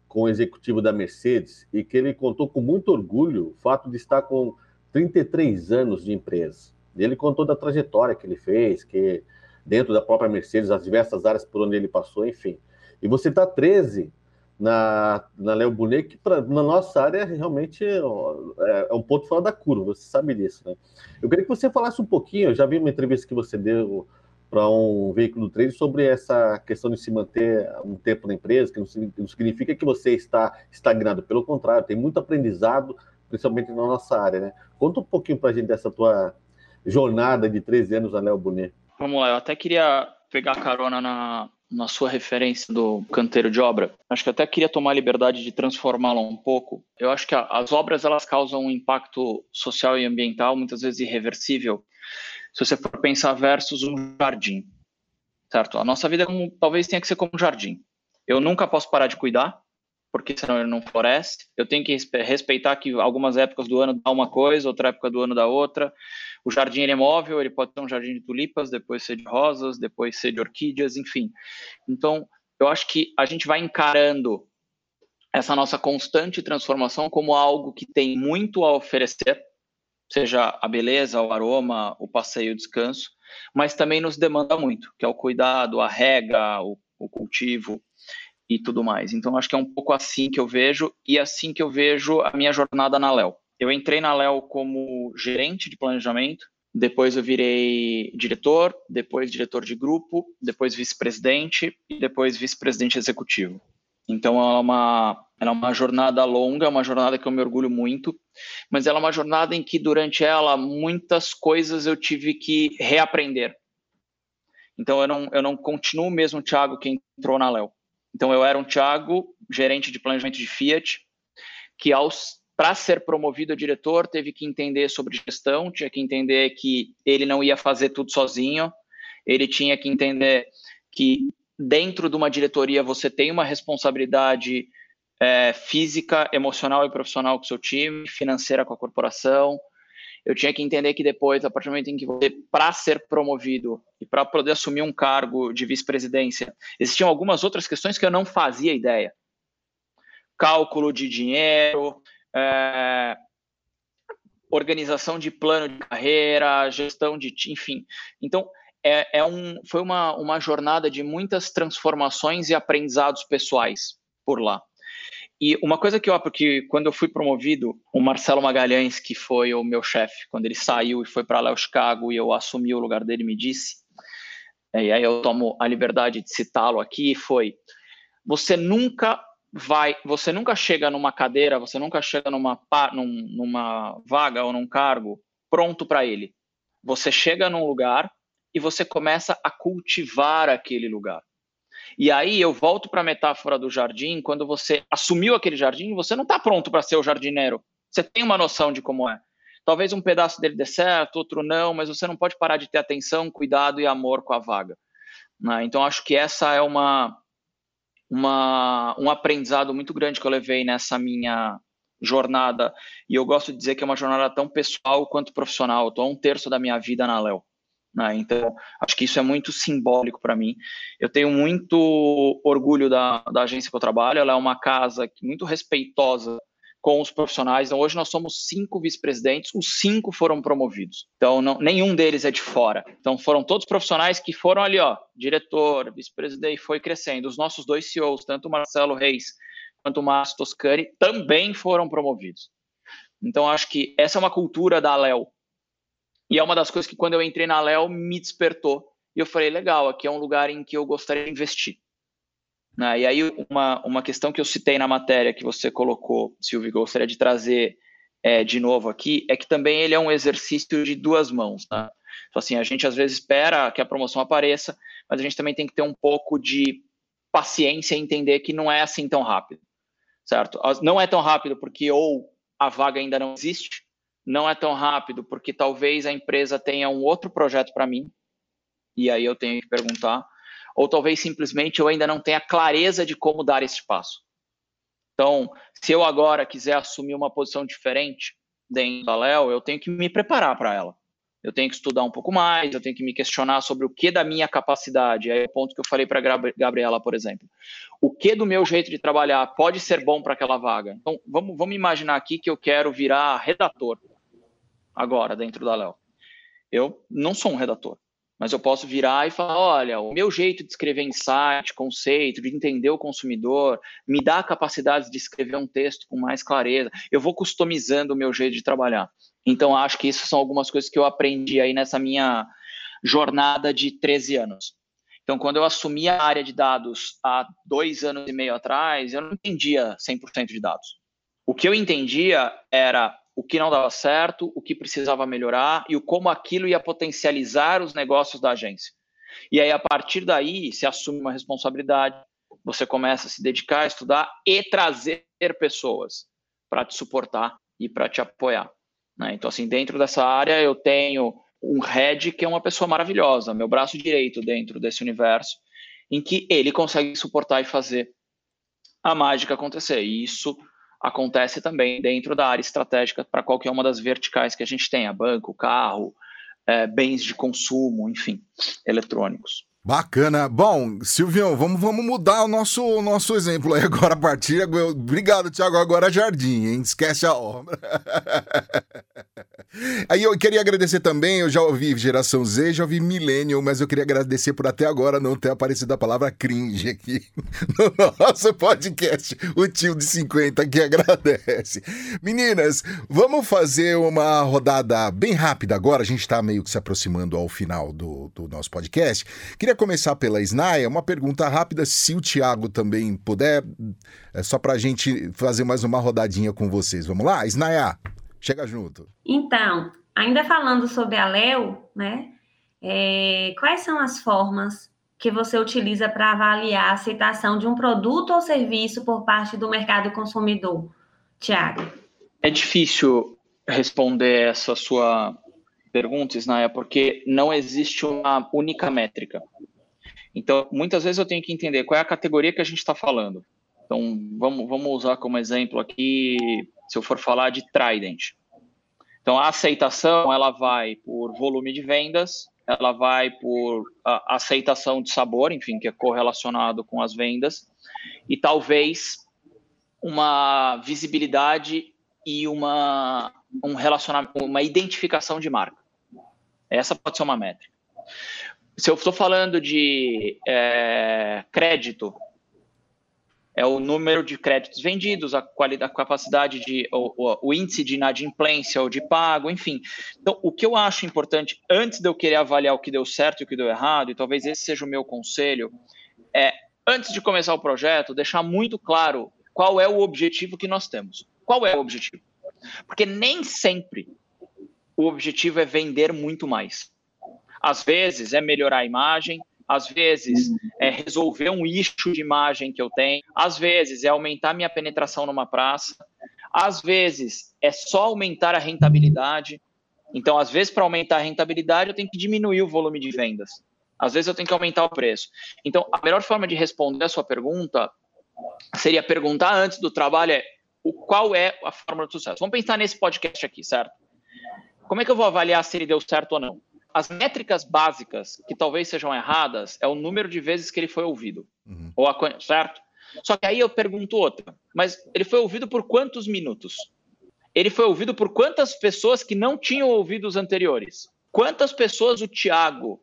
com o executivo da Mercedes e que ele contou com muito orgulho o fato de estar com 33 anos de empresa. Ele contou da trajetória que ele fez, que dentro da própria Mercedes, as diversas áreas por onde ele passou, enfim. E você está 13 na, na Léo Bonet, que pra, na nossa área realmente é, é, um ponto fora da curva, você sabe disso, né? Eu queria que você falasse um pouquinho, eu já vi uma entrevista que você deu para um veículo trade sobre essa questão de se manter um tempo na empresa, que não significa que você está estagnado, pelo contrário, tem muito aprendizado, principalmente na nossa área, né? Conta um pouquinho para a gente dessa tua jornada de 13 anos na Léo Bonet. Vamos lá, eu até queria pegar carona na, na sua referência do canteiro de obra. Acho que até queria tomar a liberdade de transformá-la um pouco. Eu acho que a, as obras elas causam um impacto social e ambiental muitas vezes irreversível. Se você for pensar versus um jardim, certo? A nossa vida é talvez tenha que ser como um jardim. Eu nunca posso parar de cuidar, porque senão ele não floresce. Eu tenho que respeitar que algumas épocas do ano dá uma coisa, outra época do ano dá outra. O jardim ele é móvel, ele pode ser um jardim de tulipas, depois ser de rosas, depois ser de orquídeas, enfim. Então, eu acho que a gente vai encarando essa nossa constante transformação como algo que tem muito a oferecer, seja a beleza, o aroma, o passeio, o descanso, mas também nos demanda muito, que é o cuidado, a rega, o, o cultivo, e tudo mais. Então, acho que é um pouco assim que eu vejo e assim que eu vejo a minha jornada na Léo. Eu entrei na Léo como gerente de planejamento, depois eu virei diretor, depois diretor de grupo, depois vice-presidente e depois vice-presidente executivo. Então, ela é, uma, ela é uma jornada longa, é uma jornada que eu me orgulho muito, mas ela é uma jornada em que, durante ela, muitas coisas eu tive que reaprender. Então, eu não, eu não continuo o mesmo Thiago que entrou na Léo. Então eu era um Thiago, gerente de planejamento de Fiat, que para ser promovido a diretor teve que entender sobre gestão, tinha que entender que ele não ia fazer tudo sozinho, ele tinha que entender que dentro de uma diretoria você tem uma responsabilidade é, física, emocional e profissional com o seu time, financeira com a corporação, eu tinha que entender que depois, a partir do momento em que você, para ser promovido e para poder assumir um cargo de vice-presidência, existiam algumas outras questões que eu não fazia ideia. Cálculo de dinheiro, é, organização de plano de carreira, gestão de, enfim. Então, é, é um, foi uma, uma jornada de muitas transformações e aprendizados pessoais por lá. E uma coisa que eu, porque quando eu fui promovido, o Marcelo Magalhães, que foi o meu chefe, quando ele saiu e foi para lá Chicago e eu assumi o lugar dele, me disse, e aí eu tomo a liberdade de citá-lo aqui, foi: você nunca vai, você nunca chega numa cadeira, você nunca chega numa, numa vaga ou num cargo pronto para ele. Você chega num lugar e você começa a cultivar aquele lugar. E aí eu volto para a metáfora do jardim, quando você assumiu aquele jardim, você não está pronto para ser o jardineiro. Você tem uma noção de como é. Talvez um pedaço dele dê certo, outro não, mas você não pode parar de ter atenção, cuidado e amor com a vaga. Né? Então acho que essa é uma, uma um aprendizado muito grande que eu levei nessa minha jornada. E eu gosto de dizer que é uma jornada tão pessoal quanto profissional. Estou um terço da minha vida na Léo. Né? Então, acho que isso é muito simbólico para mim. Eu tenho muito orgulho da, da agência que eu trabalho, ela é uma casa muito respeitosa com os profissionais. Então, hoje nós somos cinco vice-presidentes, os cinco foram promovidos. Então, não, nenhum deles é de fora. Então, foram todos profissionais que foram ali, ó, diretor, vice-presidente, foi crescendo. Os nossos dois CEOs, tanto o Marcelo Reis quanto o Márcio Toscani, também foram promovidos. Então, acho que essa é uma cultura da Léo, e é uma das coisas que quando eu entrei na Léo me despertou. E eu falei, legal, aqui é um lugar em que eu gostaria de investir. Né? E aí uma, uma questão que eu citei na matéria que você colocou, Silvio, gostaria de trazer é, de novo aqui, é que também ele é um exercício de duas mãos. Né? Então, assim, a gente às vezes espera que a promoção apareça, mas a gente também tem que ter um pouco de paciência e entender que não é assim tão rápido, certo? Não é tão rápido porque ou a vaga ainda não existe, não é tão rápido, porque talvez a empresa tenha um outro projeto para mim, e aí eu tenho que perguntar, ou talvez simplesmente eu ainda não tenha clareza de como dar esse passo. Então, se eu agora quiser assumir uma posição diferente dentro da Léo, eu tenho que me preparar para ela. Eu tenho que estudar um pouco mais, eu tenho que me questionar sobre o que da minha capacidade. Aí é o ponto que eu falei para Gabriela, por exemplo. O que do meu jeito de trabalhar pode ser bom para aquela vaga? Então, vamos, vamos imaginar aqui que eu quero virar redator agora dentro da Léo. Eu não sou um redator. mas eu posso virar e falar: olha, o meu jeito de escrever insight, conceito, de entender o consumidor, me dá a capacidade de escrever um texto com mais clareza. Eu vou customizando o meu jeito de trabalhar. Então, acho que isso são algumas coisas que eu aprendi aí nessa minha jornada de 13 anos. Então, quando eu assumi a área de dados há dois anos e meio atrás, eu não entendia 100% de dados. O que eu entendia era o que não dava certo, o que precisava melhorar e o como aquilo ia potencializar os negócios da agência. E aí, a partir daí, se assume uma responsabilidade, você começa a se dedicar a estudar e trazer pessoas para te suportar e para te apoiar. Né? Então, assim, dentro dessa área, eu tenho um head que é uma pessoa maravilhosa, meu braço direito dentro desse universo, em que ele consegue suportar e fazer a mágica acontecer. E isso acontece também dentro da área estratégica para qualquer uma das verticais que a gente tenha, banco, carro, é, bens de consumo, enfim, eletrônicos. Bacana. Bom, Silvio, vamos, vamos mudar o nosso, o nosso exemplo aí agora a partir. Obrigado, Tiago. Agora Jardim, hein? Esquece a obra. (laughs) Aí eu queria agradecer também, eu já ouvi Geração Z, já ouvi Millennium, mas eu queria agradecer por até agora não ter aparecido a palavra cringe aqui (laughs) no nosso podcast. O tio de 50 que agradece. Meninas, vamos fazer uma rodada bem rápida agora, a gente está meio que se aproximando ao final do, do nosso podcast. Queria começar pela Snaia, uma pergunta rápida, se o Thiago também puder, é só para a gente fazer mais uma rodadinha com vocês. Vamos lá? Snaia? Chega junto. Então, ainda falando sobre a Léo, né? É, quais são as formas que você utiliza para avaliar a aceitação de um produto ou serviço por parte do mercado consumidor, Tiago? É difícil responder essa sua pergunta, Isnaia, porque não existe uma única métrica. Então, muitas vezes eu tenho que entender qual é a categoria que a gente está falando. Então, vamos, vamos usar como exemplo aqui se eu for falar de Trident. Então, a aceitação ela vai por volume de vendas, ela vai por aceitação de sabor, enfim, que é correlacionado com as vendas, e talvez uma visibilidade e uma um relacionamento, uma identificação de marca. Essa pode ser uma métrica. Se eu estou falando de é, crédito, é o número de créditos vendidos, a qualidade, a capacidade de, o, o, índice de inadimplência ou de pago, enfim. Então, o que eu acho importante, antes de eu querer avaliar o que deu certo e o que deu errado, e talvez esse seja o meu conselho, é, antes de começar o projeto, deixar muito claro qual é o objetivo que nós temos. Qual é o objetivo? Porque nem sempre o objetivo é vender muito mais. Às vezes é melhorar a imagem, às vezes é resolver um eixo de imagem que eu tenho, às vezes é aumentar minha penetração numa praça, às vezes é só aumentar a rentabilidade. Então, às vezes, para aumentar a rentabilidade, eu tenho que diminuir o volume de vendas. Às vezes, eu tenho que aumentar o preço. Então, a melhor forma de responder a sua pergunta seria perguntar antes do trabalho é o qual é a fórmula do sucesso. Vamos pensar nesse podcast aqui, certo? Como é que eu vou avaliar se ele deu certo ou não? As métricas básicas, que talvez sejam erradas, é o número de vezes que ele foi ouvido. Uhum. Ou a, certo? Só que aí eu pergunto outra. Mas ele foi ouvido por quantos minutos? Ele foi ouvido por quantas pessoas que não tinham ouvido os anteriores? Quantas pessoas o Tiago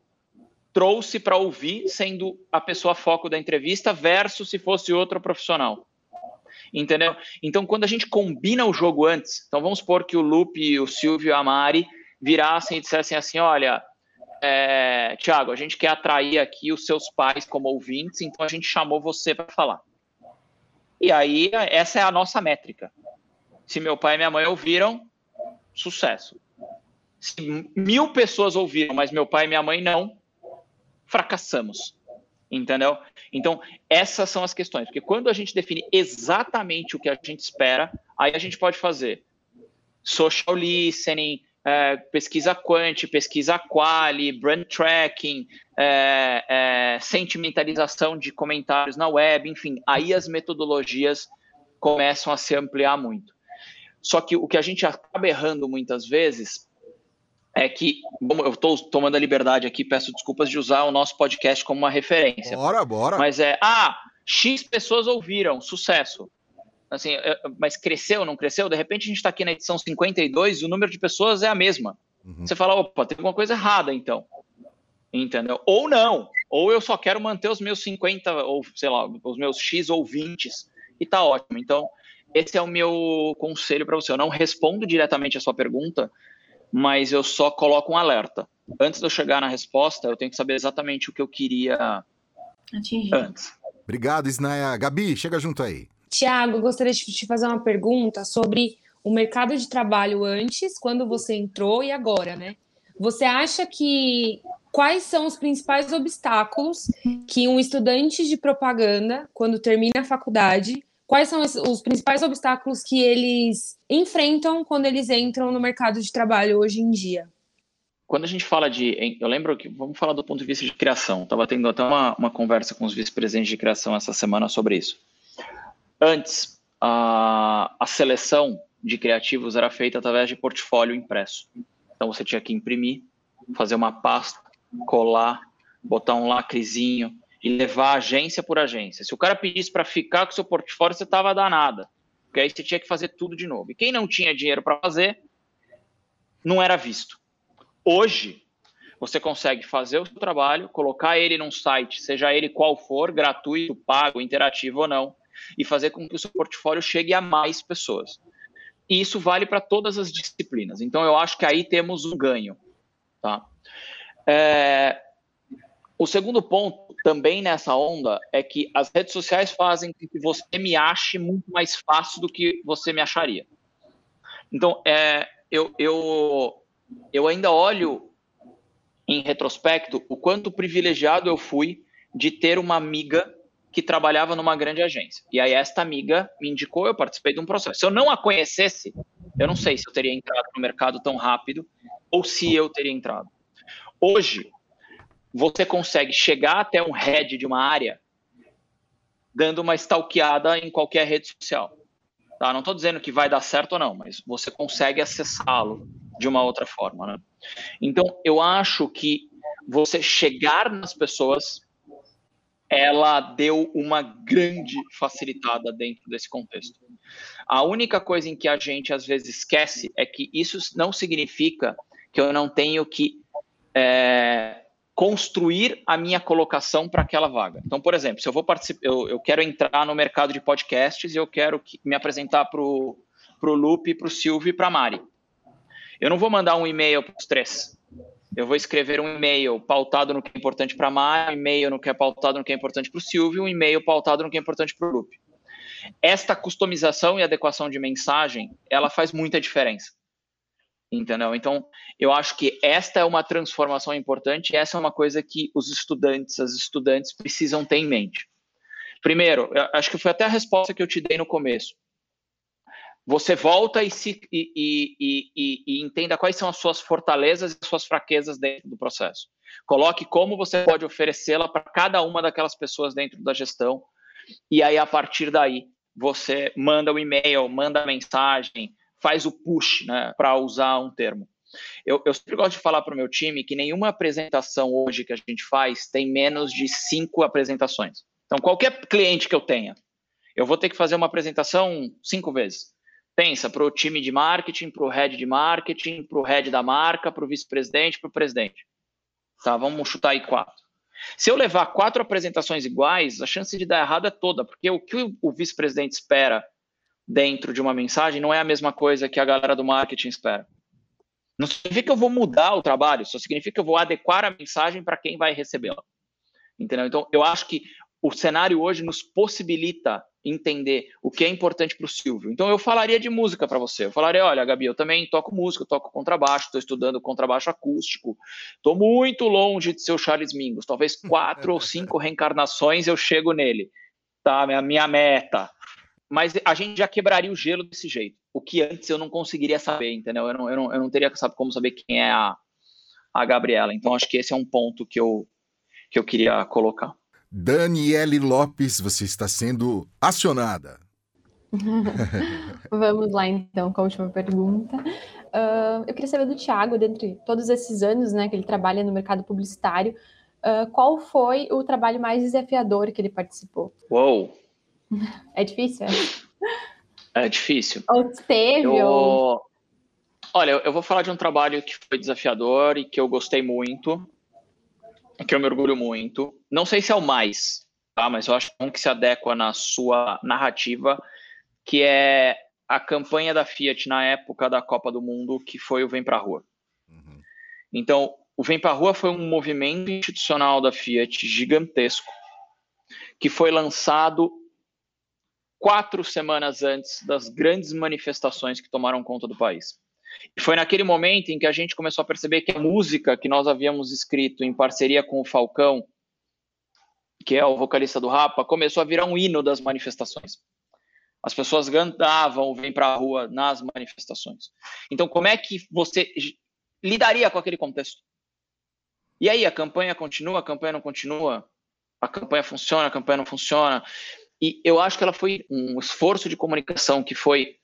trouxe para ouvir, sendo a pessoa foco da entrevista, versus se fosse outro profissional? Entendeu? Então, quando a gente combina o jogo antes, então vamos supor que o Lupe, o Silvio e a Mari virassem e dissessem assim: olha, é, Tiago, a gente quer atrair aqui os seus pais como ouvintes, então a gente chamou você para falar. E aí, essa é a nossa métrica. Se meu pai e minha mãe ouviram, sucesso. Se mil pessoas ouviram, mas meu pai e minha mãe não, fracassamos. Entendeu? Então, essas são as questões. Porque quando a gente define exatamente o que a gente espera, aí a gente pode fazer social listening, é, pesquisa quant, pesquisa quali, brand tracking, é, é, sentimentalização de comentários na web, enfim, aí as metodologias começam a se ampliar muito. Só que o que a gente acaba errando muitas vezes é que, bom, eu estou tomando a liberdade aqui, peço desculpas de usar o nosso podcast como uma referência. Bora, bora. Mas é, ah, X pessoas ouviram, sucesso assim, é, mas cresceu, não cresceu? De repente a gente está aqui na edição 52 e o número de pessoas é a mesma. Uhum. Você fala, opa, tem alguma coisa errada então. Entendeu? Ou não. Ou eu só quero manter os meus 50, ou sei lá, os meus X ou 20 e tá ótimo. Então, esse é o meu conselho para você. Eu não respondo diretamente a sua pergunta, mas eu só coloco um alerta. Antes de eu chegar na resposta, eu tenho que saber exatamente o que eu queria Atingir. antes. Obrigado, Isnaia. Gabi, chega junto aí. Tiago, gostaria de te fazer uma pergunta sobre o mercado de trabalho antes, quando você entrou e agora, né? Você acha que quais são os principais obstáculos que um estudante de propaganda, quando termina a faculdade, quais são os principais obstáculos que eles enfrentam quando eles entram no mercado de trabalho hoje em dia? Quando a gente fala de. Eu lembro que. Vamos falar do ponto de vista de criação. Estava tendo até uma, uma conversa com os vice-presidentes de criação essa semana sobre isso. Antes, a, a seleção de criativos era feita através de portfólio impresso. Então você tinha que imprimir, fazer uma pasta, colar, botar um lacrezinho e levar agência por agência. Se o cara pedisse para ficar com seu portfólio, você tava danada, porque aí você tinha que fazer tudo de novo. E quem não tinha dinheiro para fazer, não era visto. Hoje, você consegue fazer o seu trabalho, colocar ele num site, seja ele qual for, gratuito, pago, interativo ou não, e fazer com que o seu portfólio chegue a mais pessoas. E isso vale para todas as disciplinas. Então, eu acho que aí temos um ganho. Tá? É... O segundo ponto, também nessa onda, é que as redes sociais fazem com que você me ache muito mais fácil do que você me acharia. Então, é, eu, eu, eu ainda olho em retrospecto o quanto privilegiado eu fui de ter uma amiga que trabalhava numa grande agência. E aí esta amiga me indicou, eu participei de um processo. Se eu não a conhecesse, eu não sei se eu teria entrado no mercado tão rápido ou se eu teria entrado. Hoje, você consegue chegar até um head de uma área dando uma stalkeada em qualquer rede social. Tá? Não estou dizendo que vai dar certo ou não, mas você consegue acessá-lo de uma outra forma. Né? Então, eu acho que você chegar nas pessoas ela deu uma grande facilitada dentro desse contexto. A única coisa em que a gente às vezes esquece é que isso não significa que eu não tenho que é, construir a minha colocação para aquela vaga. Então, por exemplo, se eu vou participar, eu, eu, quero entrar no mercado de podcasts e eu quero que, me apresentar para o Lupe, para o Silvio e para a Mari. Eu não vou mandar um e-mail para os três eu vou escrever um e-mail pautado no que é importante para a Maia, um e-mail no que é pautado no que é importante para o Silvio, um e-mail pautado no que é importante para o Lupe. Esta customização e adequação de mensagem, ela faz muita diferença. Entendeu? Então, eu acho que esta é uma transformação importante, e essa é uma coisa que os estudantes, as estudantes precisam ter em mente. Primeiro, acho que foi até a resposta que eu te dei no começo você volta e, se, e, e, e, entenda quais são as suas fortalezas e as suas fraquezas dentro do processo. Coloque como você pode oferecê-la para cada uma daquelas pessoas dentro da gestão, e aí, a partir daí, você manda o e-mail, manda a mensagem, faz o push, né, para usar um termo. Eu, eu sempre gosto de falar para o meu time que nenhuma apresentação hoje que a gente faz tem menos de cinco apresentações. Então, qualquer cliente que eu tenha, eu vou ter que fazer uma apresentação cinco vezes pensa para o time de marketing, para o head de marketing, para o head da marca, para o vice-presidente, para o presidente. Tá, vamos chutar aí quatro. Se eu levar quatro apresentações iguais, a chance de dar errado é toda, porque o que o vice-presidente espera dentro de uma mensagem não é a mesma coisa que a galera do marketing espera. Não significa que eu vou mudar o trabalho, só significa que eu vou adequar a mensagem para quem vai recebê-la. Entendeu? Então, eu acho que o cenário hoje nos possibilita entender o que é importante para o Silvio. Então eu falaria de música para você. Eu falaria, olha, Gabi, eu também toco música, eu toco contrabaixo, estou estudando contrabaixo acústico. Estou muito longe de ser o Charles Mingus. Talvez (laughs) quatro ou cinco reencarnações eu chego nele. Tá, minha, minha meta. Mas a gente já quebraria o gelo desse jeito. O que antes eu não conseguiria saber, entendeu? Eu não, eu não, eu não teria como saber quem é a, a Gabriela. Então acho que esse é um ponto que eu, que eu queria colocar. Daniele Lopes, você está sendo acionada. (laughs) Vamos lá então com a última pergunta. Uh, eu queria saber do Tiago, dentre todos esses anos né, que ele trabalha no mercado publicitário, uh, qual foi o trabalho mais desafiador que ele participou? Uou! (laughs) É difícil? É, é difícil. Ou teve? Eu... Ou... Olha, eu vou falar de um trabalho que foi desafiador e que eu gostei muito, que eu me orgulho muito. Não sei se é o mais, tá? mas eu acho um que se adequa na sua narrativa, que é a campanha da Fiat na época da Copa do Mundo, que foi o Vem Pra Rua. Uhum. Então, o Vem Pra Rua foi um movimento institucional da Fiat gigantesco, que foi lançado quatro semanas antes das grandes manifestações que tomaram conta do país. E foi naquele momento em que a gente começou a perceber que a música que nós havíamos escrito em parceria com o Falcão, que é o vocalista do Rapa, começou a virar um hino das manifestações. As pessoas cantavam, vem para a rua nas manifestações. Então, como é que você lidaria com aquele contexto? E aí, a campanha continua, a campanha não continua? A campanha funciona, a campanha não funciona? E eu acho que ela foi um esforço de comunicação que foi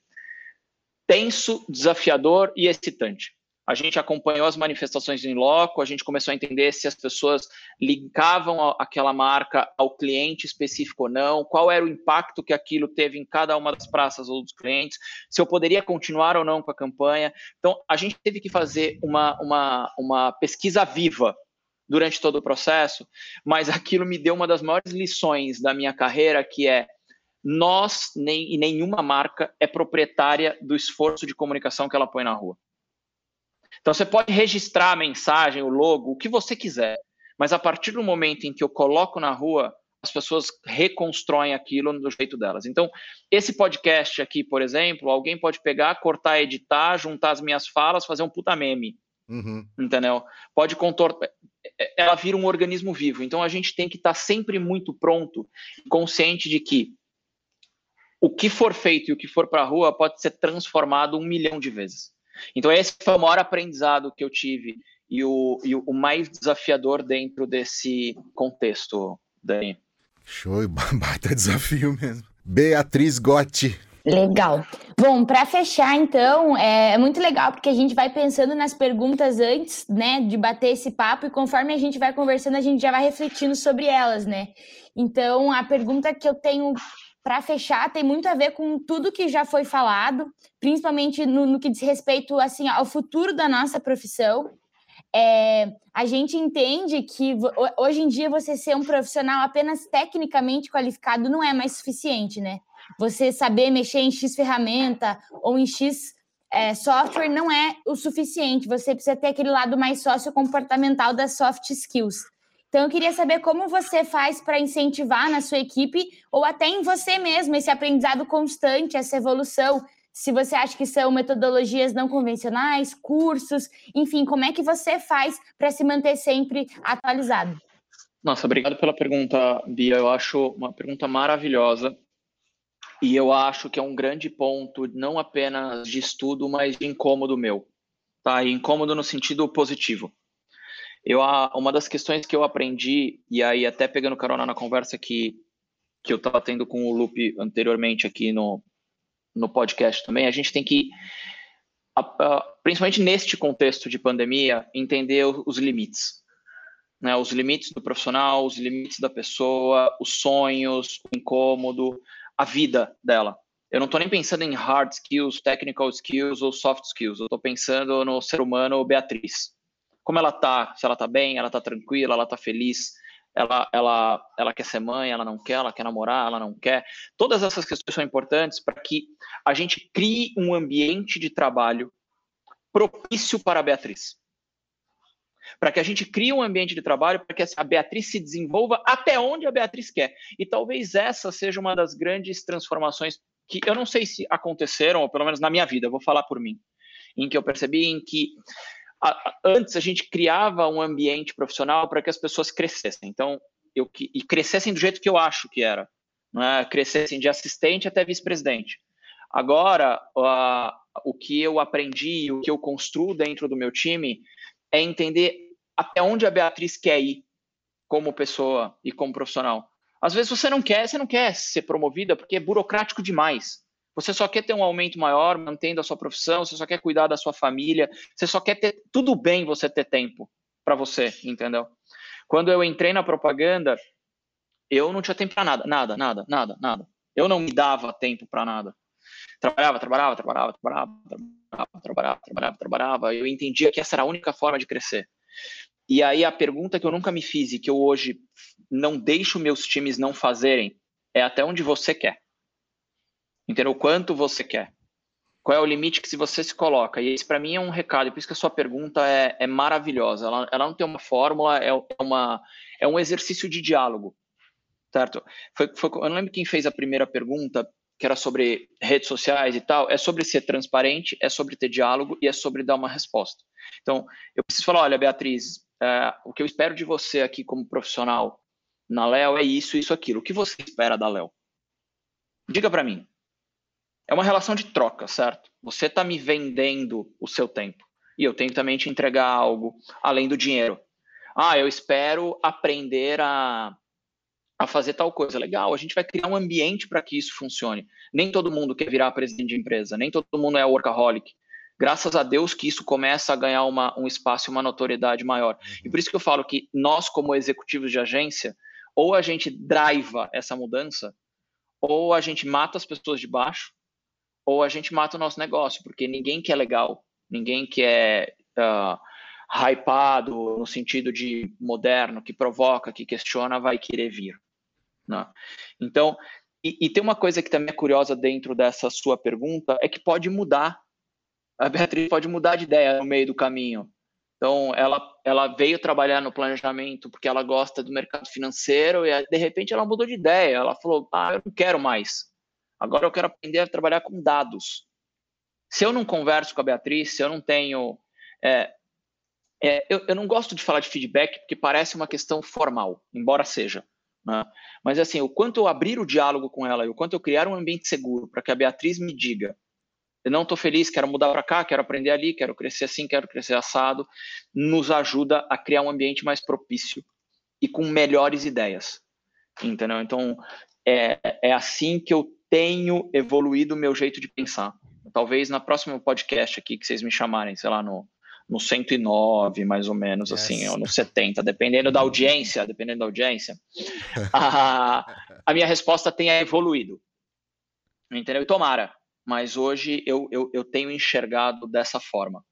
tenso, desafiador e excitante. A gente acompanhou as manifestações em loco, a gente começou a entender se as pessoas linkavam aquela marca ao cliente específico ou não, qual era o impacto que aquilo teve em cada uma das praças ou dos clientes, se eu poderia continuar ou não com a campanha. Então, a gente teve que fazer uma, uma, uma pesquisa viva durante todo o processo, mas (laughs) aquilo me deu uma das maiores lições da minha carreira, que é nós nem, e nenhuma marca é proprietária do esforço de comunicação que ela põe na rua. Então você pode registrar a mensagem, o logo, o que você quiser, mas a partir do momento em que eu coloco na rua, as pessoas reconstroem aquilo do jeito delas. Então, esse podcast aqui, por exemplo, alguém pode pegar, cortar, editar, juntar as minhas falas, fazer um puta meme. Uhum. Entendeu? Pode contornar. Ela vira um organismo vivo. Então a gente tem que estar sempre muito pronto, consciente de que o que for feito e o que for para a rua pode ser transformado um milhão de vezes. Então, esse foi o maior aprendizado que eu tive e o, e o mais desafiador dentro desse contexto, Dani. Show, (laughs) baita desafio mesmo. Beatriz Gotti. Legal. Bom, para fechar, então, é, é muito legal porque a gente vai pensando nas perguntas antes, né, de bater esse papo e conforme a gente vai conversando, a gente já vai refletindo sobre elas, né? Então, a pergunta que eu tenho para fechar, tem muito a ver com tudo que já foi falado, principalmente no, no que diz respeito assim, ao futuro da nossa profissão. É, a gente entende que hoje em dia você ser um profissional apenas tecnicamente qualificado não é mais suficiente, né? Você saber mexer em X ferramenta ou em X é, software não é o suficiente. Você precisa ter aquele lado mais sociocomportamental das soft skills. Então, eu queria saber como você faz para incentivar na sua equipe ou até em você mesmo esse aprendizado constante, essa evolução. Se você acha que são metodologias não convencionais, cursos, enfim, como é que você faz para se manter sempre atualizado? Nossa, obrigado pela pergunta, Bia. Eu acho uma pergunta maravilhosa. E eu acho que é um grande ponto, não apenas de estudo, mas de incômodo meu. Tá? E incômodo no sentido positivo. Eu, uma das questões que eu aprendi, e aí até pegando carona na conversa que, que eu estava tendo com o Lupe anteriormente aqui no, no podcast também, a gente tem que, principalmente neste contexto de pandemia, entender os limites. Né, os limites do profissional, os limites da pessoa, os sonhos, o incômodo, a vida dela. Eu não estou nem pensando em hard skills, technical skills ou soft skills. Eu estou pensando no ser humano Beatriz como ela tá, se ela tá bem, ela tá tranquila, ela tá feliz, ela, ela, ela quer ser mãe, ela não quer, ela quer namorar, ela não quer. Todas essas questões são importantes para que a gente crie um ambiente de trabalho propício para a Beatriz. Para que a gente crie um ambiente de trabalho para que a Beatriz se desenvolva até onde a Beatriz quer. E talvez essa seja uma das grandes transformações que eu não sei se aconteceram, ou pelo menos na minha vida, vou falar por mim, em que eu percebi em que antes a gente criava um ambiente profissional para que as pessoas crescessem. Então, eu, e crescessem do jeito que eu acho que era, é? crescessem de assistente até vice-presidente. Agora, uh, o que eu aprendi, o que eu construo dentro do meu time é entender até onde a Beatriz quer ir como pessoa e como profissional. Às vezes você não quer, você não quer ser promovida porque é burocrático demais. Você só quer ter um aumento maior, mantendo a sua profissão, você só quer cuidar da sua família, você só quer ter tudo bem você ter tempo para você, entendeu? Quando eu entrei na propaganda, eu não tinha tempo para nada, nada, nada, nada, nada. Eu não me dava tempo para nada. Trabalhava, trabalhava, trabalhava, trabalhava, trabalhava, trabalhava, trabalhava, trabalhava. Eu entendia que essa era a única forma de crescer. E aí a pergunta que eu nunca me fiz e que eu hoje não deixo meus times não fazerem é até onde você quer. Entendeu? Quanto você quer. Qual é o limite que se você se coloca? E esse para mim é um recado, por isso que a sua pergunta é, é maravilhosa. Ela, ela, não tem uma fórmula, é, é, uma, é um exercício de diálogo, certo? Foi, foi, eu não lembro quem fez a primeira pergunta, que era sobre redes sociais e tal, é sobre ser transparente, é sobre ter diálogo e é sobre dar uma resposta. Então, eu preciso falar, olha, Beatriz, é, o que eu espero de você aqui como profissional na Léo é isso, isso, aquilo. O que você espera da Léo? Diga para mim. É uma relação de troca, certo? Você está me vendendo o seu tempo e eu tenho também te entregar algo além do dinheiro. Ah, eu espero aprender a, a fazer tal coisa. Legal, a gente vai criar um ambiente para que isso funcione. Nem todo mundo quer virar presidente de empresa, nem todo mundo é workaholic. Graças a Deus que isso começa a ganhar uma, um espaço e uma notoriedade maior. E por isso que eu falo que nós, como executivos de agência, ou a gente driva essa mudança, ou a gente mata as pessoas de baixo, ou a gente mata o nosso negócio, porque ninguém que é legal, ninguém que é uh, hypado no sentido de moderno, que provoca, que questiona, vai querer vir. Né? Então, e, e, tem uma coisa que também é curiosa dentro dessa sua pergunta, é que pode mudar. A Beatriz pode mudar de ideia no meio do caminho. Então, ela, ela veio trabalhar no planejamento porque ela gosta do mercado financeiro e, de repente, ela mudou de ideia. Ela falou: Ah, eu não quero mais. Agora eu quero aprender a trabalhar com dados. Se eu não converso com a Beatriz, se eu não tenho. É, é, eu, eu não gosto de falar de feedback porque parece uma questão formal, embora seja. Né? Mas, assim, o quanto eu abrir o diálogo com ela e o quanto eu criar um ambiente seguro para que a Beatriz me diga eu não estou feliz, quero mudar para cá, quero aprender ali, quero crescer assim, quero crescer assado, nos ajuda a criar um ambiente mais propício e com melhores ideias, entendeu? Então, é, é assim que eu tenho evoluído o meu jeito de pensar. Talvez na próxima podcast aqui que vocês me chamarem, sei lá, no, no 109, mais ou menos, yes. assim, ou no 70, dependendo da audiência, dependendo da audiência, (laughs) a, a minha resposta tenha evoluído. Entendeu? E tomara, mas hoje eu, eu, eu tenho enxergado dessa forma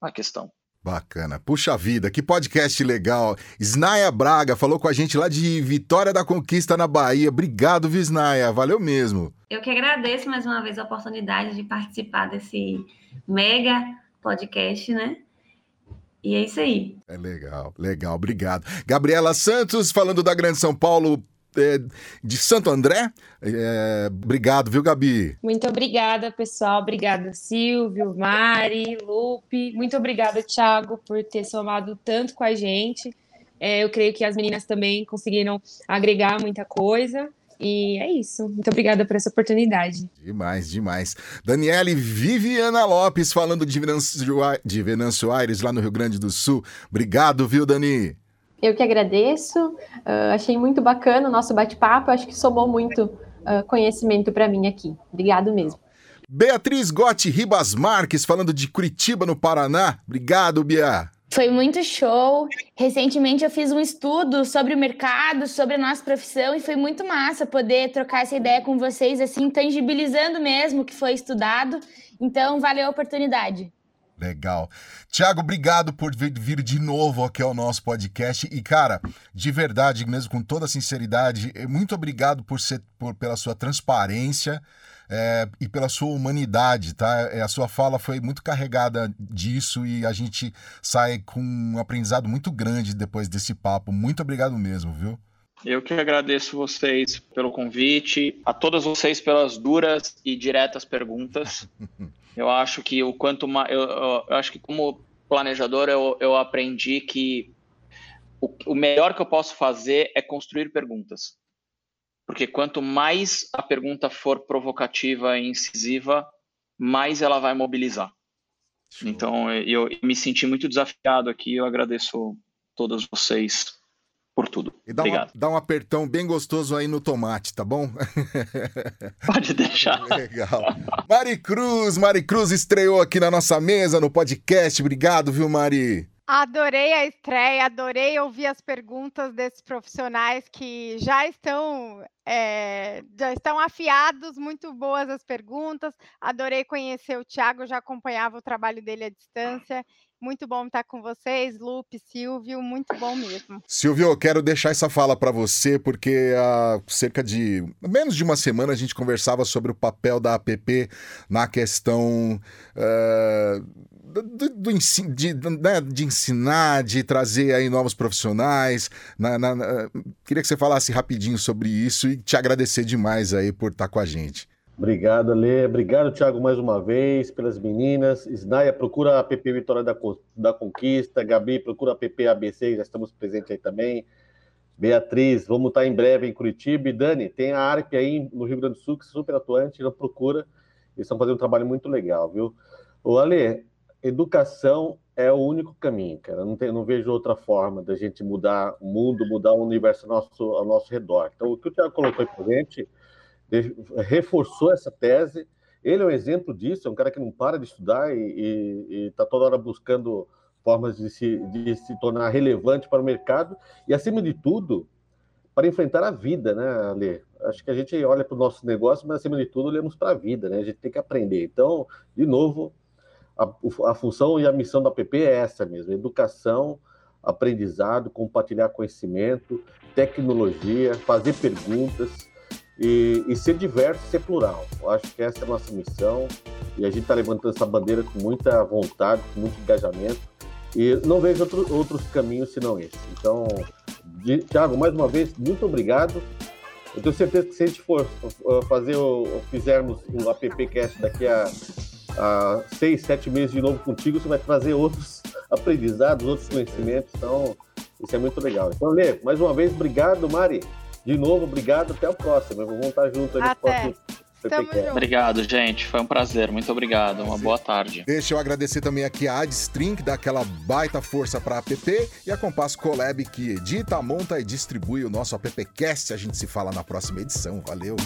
a questão. Bacana. Puxa vida, que podcast legal. Snaia Braga falou com a gente lá de Vitória da Conquista, na Bahia. Obrigado, Visnaia. Valeu mesmo. Eu que agradeço mais uma vez a oportunidade de participar desse mega podcast, né? E é isso aí. É legal, legal, obrigado. Gabriela Santos, falando da Grande São Paulo, é, de Santo André. É, obrigado, viu, Gabi? Muito obrigada, pessoal. Obrigada, Silvio, Mari, Lupe. Muito obrigada, Thiago, por ter somado tanto com a gente. É, eu creio que as meninas também conseguiram agregar muita coisa. E é isso. Muito obrigada por essa oportunidade. Demais, demais. Daniele Viviana Lopes falando de Venâncio, de Venâncio Aires, lá no Rio Grande do Sul. Obrigado, viu, Dani? Eu que agradeço, uh, achei muito bacana o nosso bate-papo, acho que somou muito uh, conhecimento para mim aqui. Obrigado mesmo. Beatriz Gotti Ribas Marques, falando de Curitiba, no Paraná. Obrigado, Bia. Foi muito show. Recentemente eu fiz um estudo sobre o mercado, sobre a nossa profissão, e foi muito massa poder trocar essa ideia com vocês, assim, tangibilizando mesmo o que foi estudado. Então, valeu a oportunidade. Legal. Tiago, obrigado por vir de novo aqui ao nosso podcast. E, cara, de verdade, mesmo com toda a sinceridade, eh, muito obrigado por ser, por, pela sua transparência é, e pela sua humanidade, tá? É, a sua fala foi muito carregada disso e a gente sai com um aprendizado muito grande depois desse papo. Muito obrigado mesmo, viu? Eu que agradeço vocês pelo convite, a todas vocês pelas duras e diretas perguntas. (laughs) Eu acho que o quanto mais. Eu, eu, eu, acho que como planejador eu, eu aprendi que o, o melhor que eu posso fazer é construir perguntas. Porque quanto mais a pergunta for provocativa e incisiva, mais ela vai mobilizar. Show. Então eu, eu me senti muito desafiado aqui. Eu agradeço todos vocês por tudo. E dá, Obrigado. Uma, dá um apertão bem gostoso aí no tomate, tá bom? (laughs) Pode deixar. (laughs) Legal. Mari Cruz, Mari Cruz estreou aqui na nossa mesa, no podcast. Obrigado, viu, Mari? Adorei a estreia, adorei ouvir as perguntas desses profissionais que já estão é, já estão afiados, muito boas as perguntas. Adorei conhecer o Thiago, já acompanhava o trabalho dele à distância Muito bom estar com vocês, Lupe, Silvio, muito bom mesmo. Silvio, eu quero deixar essa fala para você, porque há cerca de menos de uma semana a gente conversava sobre o papel da APP na questão. Uh, do, do, de, né, de, ensinar, de trazer aí novos profissionais. Na, na, na, queria que você falasse rapidinho sobre isso e te agradecer demais aí por estar com a gente. Obrigado, Lê. Obrigado, Thiago, mais uma vez, pelas meninas. Snaia, procura a app Vitória da, da Conquista. Gabi, procura a app ABC, já estamos presentes aí também. Beatriz, vamos estar em breve em Curitiba. E Dani, tem a ARP aí no Rio Grande do Sul, que é super atuante, não procura. Eles estão fazendo um trabalho muito legal, viu? O Ale, educação é o único caminho, cara. Não, não vejo outra forma da gente mudar o mundo, mudar o universo ao nosso, ao nosso redor. Então, o que o Thiago colocou aí para gente reforçou essa tese. Ele é um exemplo disso, é um cara que não para de estudar e está toda hora buscando formas de se, de se tornar relevante para o mercado e, acima de tudo, para enfrentar a vida, né, Ale? Acho que a gente olha para o nosso negócio, mas, acima de tudo, olhamos para a vida, né? A gente tem que aprender. Então, de novo, a, a função e a missão da PP é essa mesmo: educação, aprendizado, compartilhar conhecimento, tecnologia, fazer perguntas e, e, ser diverso, ser plural. Eu acho que essa é a nossa missão e a gente está levantando essa bandeira com muita vontade, com muito engajamento e não vejo outro, outros caminhos senão esse. Então, Tiago, mais uma vez, muito obrigado. Eu tenho certeza que se a gente for fazer o, fizermos um AppCast daqui a, a seis, sete meses de novo contigo, você vai trazer outros aprendizados, outros conhecimentos. Então, isso é muito legal. Então, Lê, mais uma vez, obrigado, Mari. De novo, obrigado. Até a próxima. Vamos estar junto aí Até. Obrigado, gente. Foi um prazer. Muito obrigado. Uma boa tarde. Deixa eu agradecer também aqui a Adstring, que dá aquela baita força para a app, e a Compass Collab, que edita, monta e distribui o nosso appcast. A gente se fala na próxima edição. Valeu!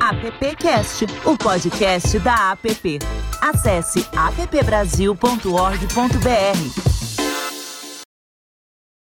AppCast, o podcast da app. Acesse appbrasil.org.br.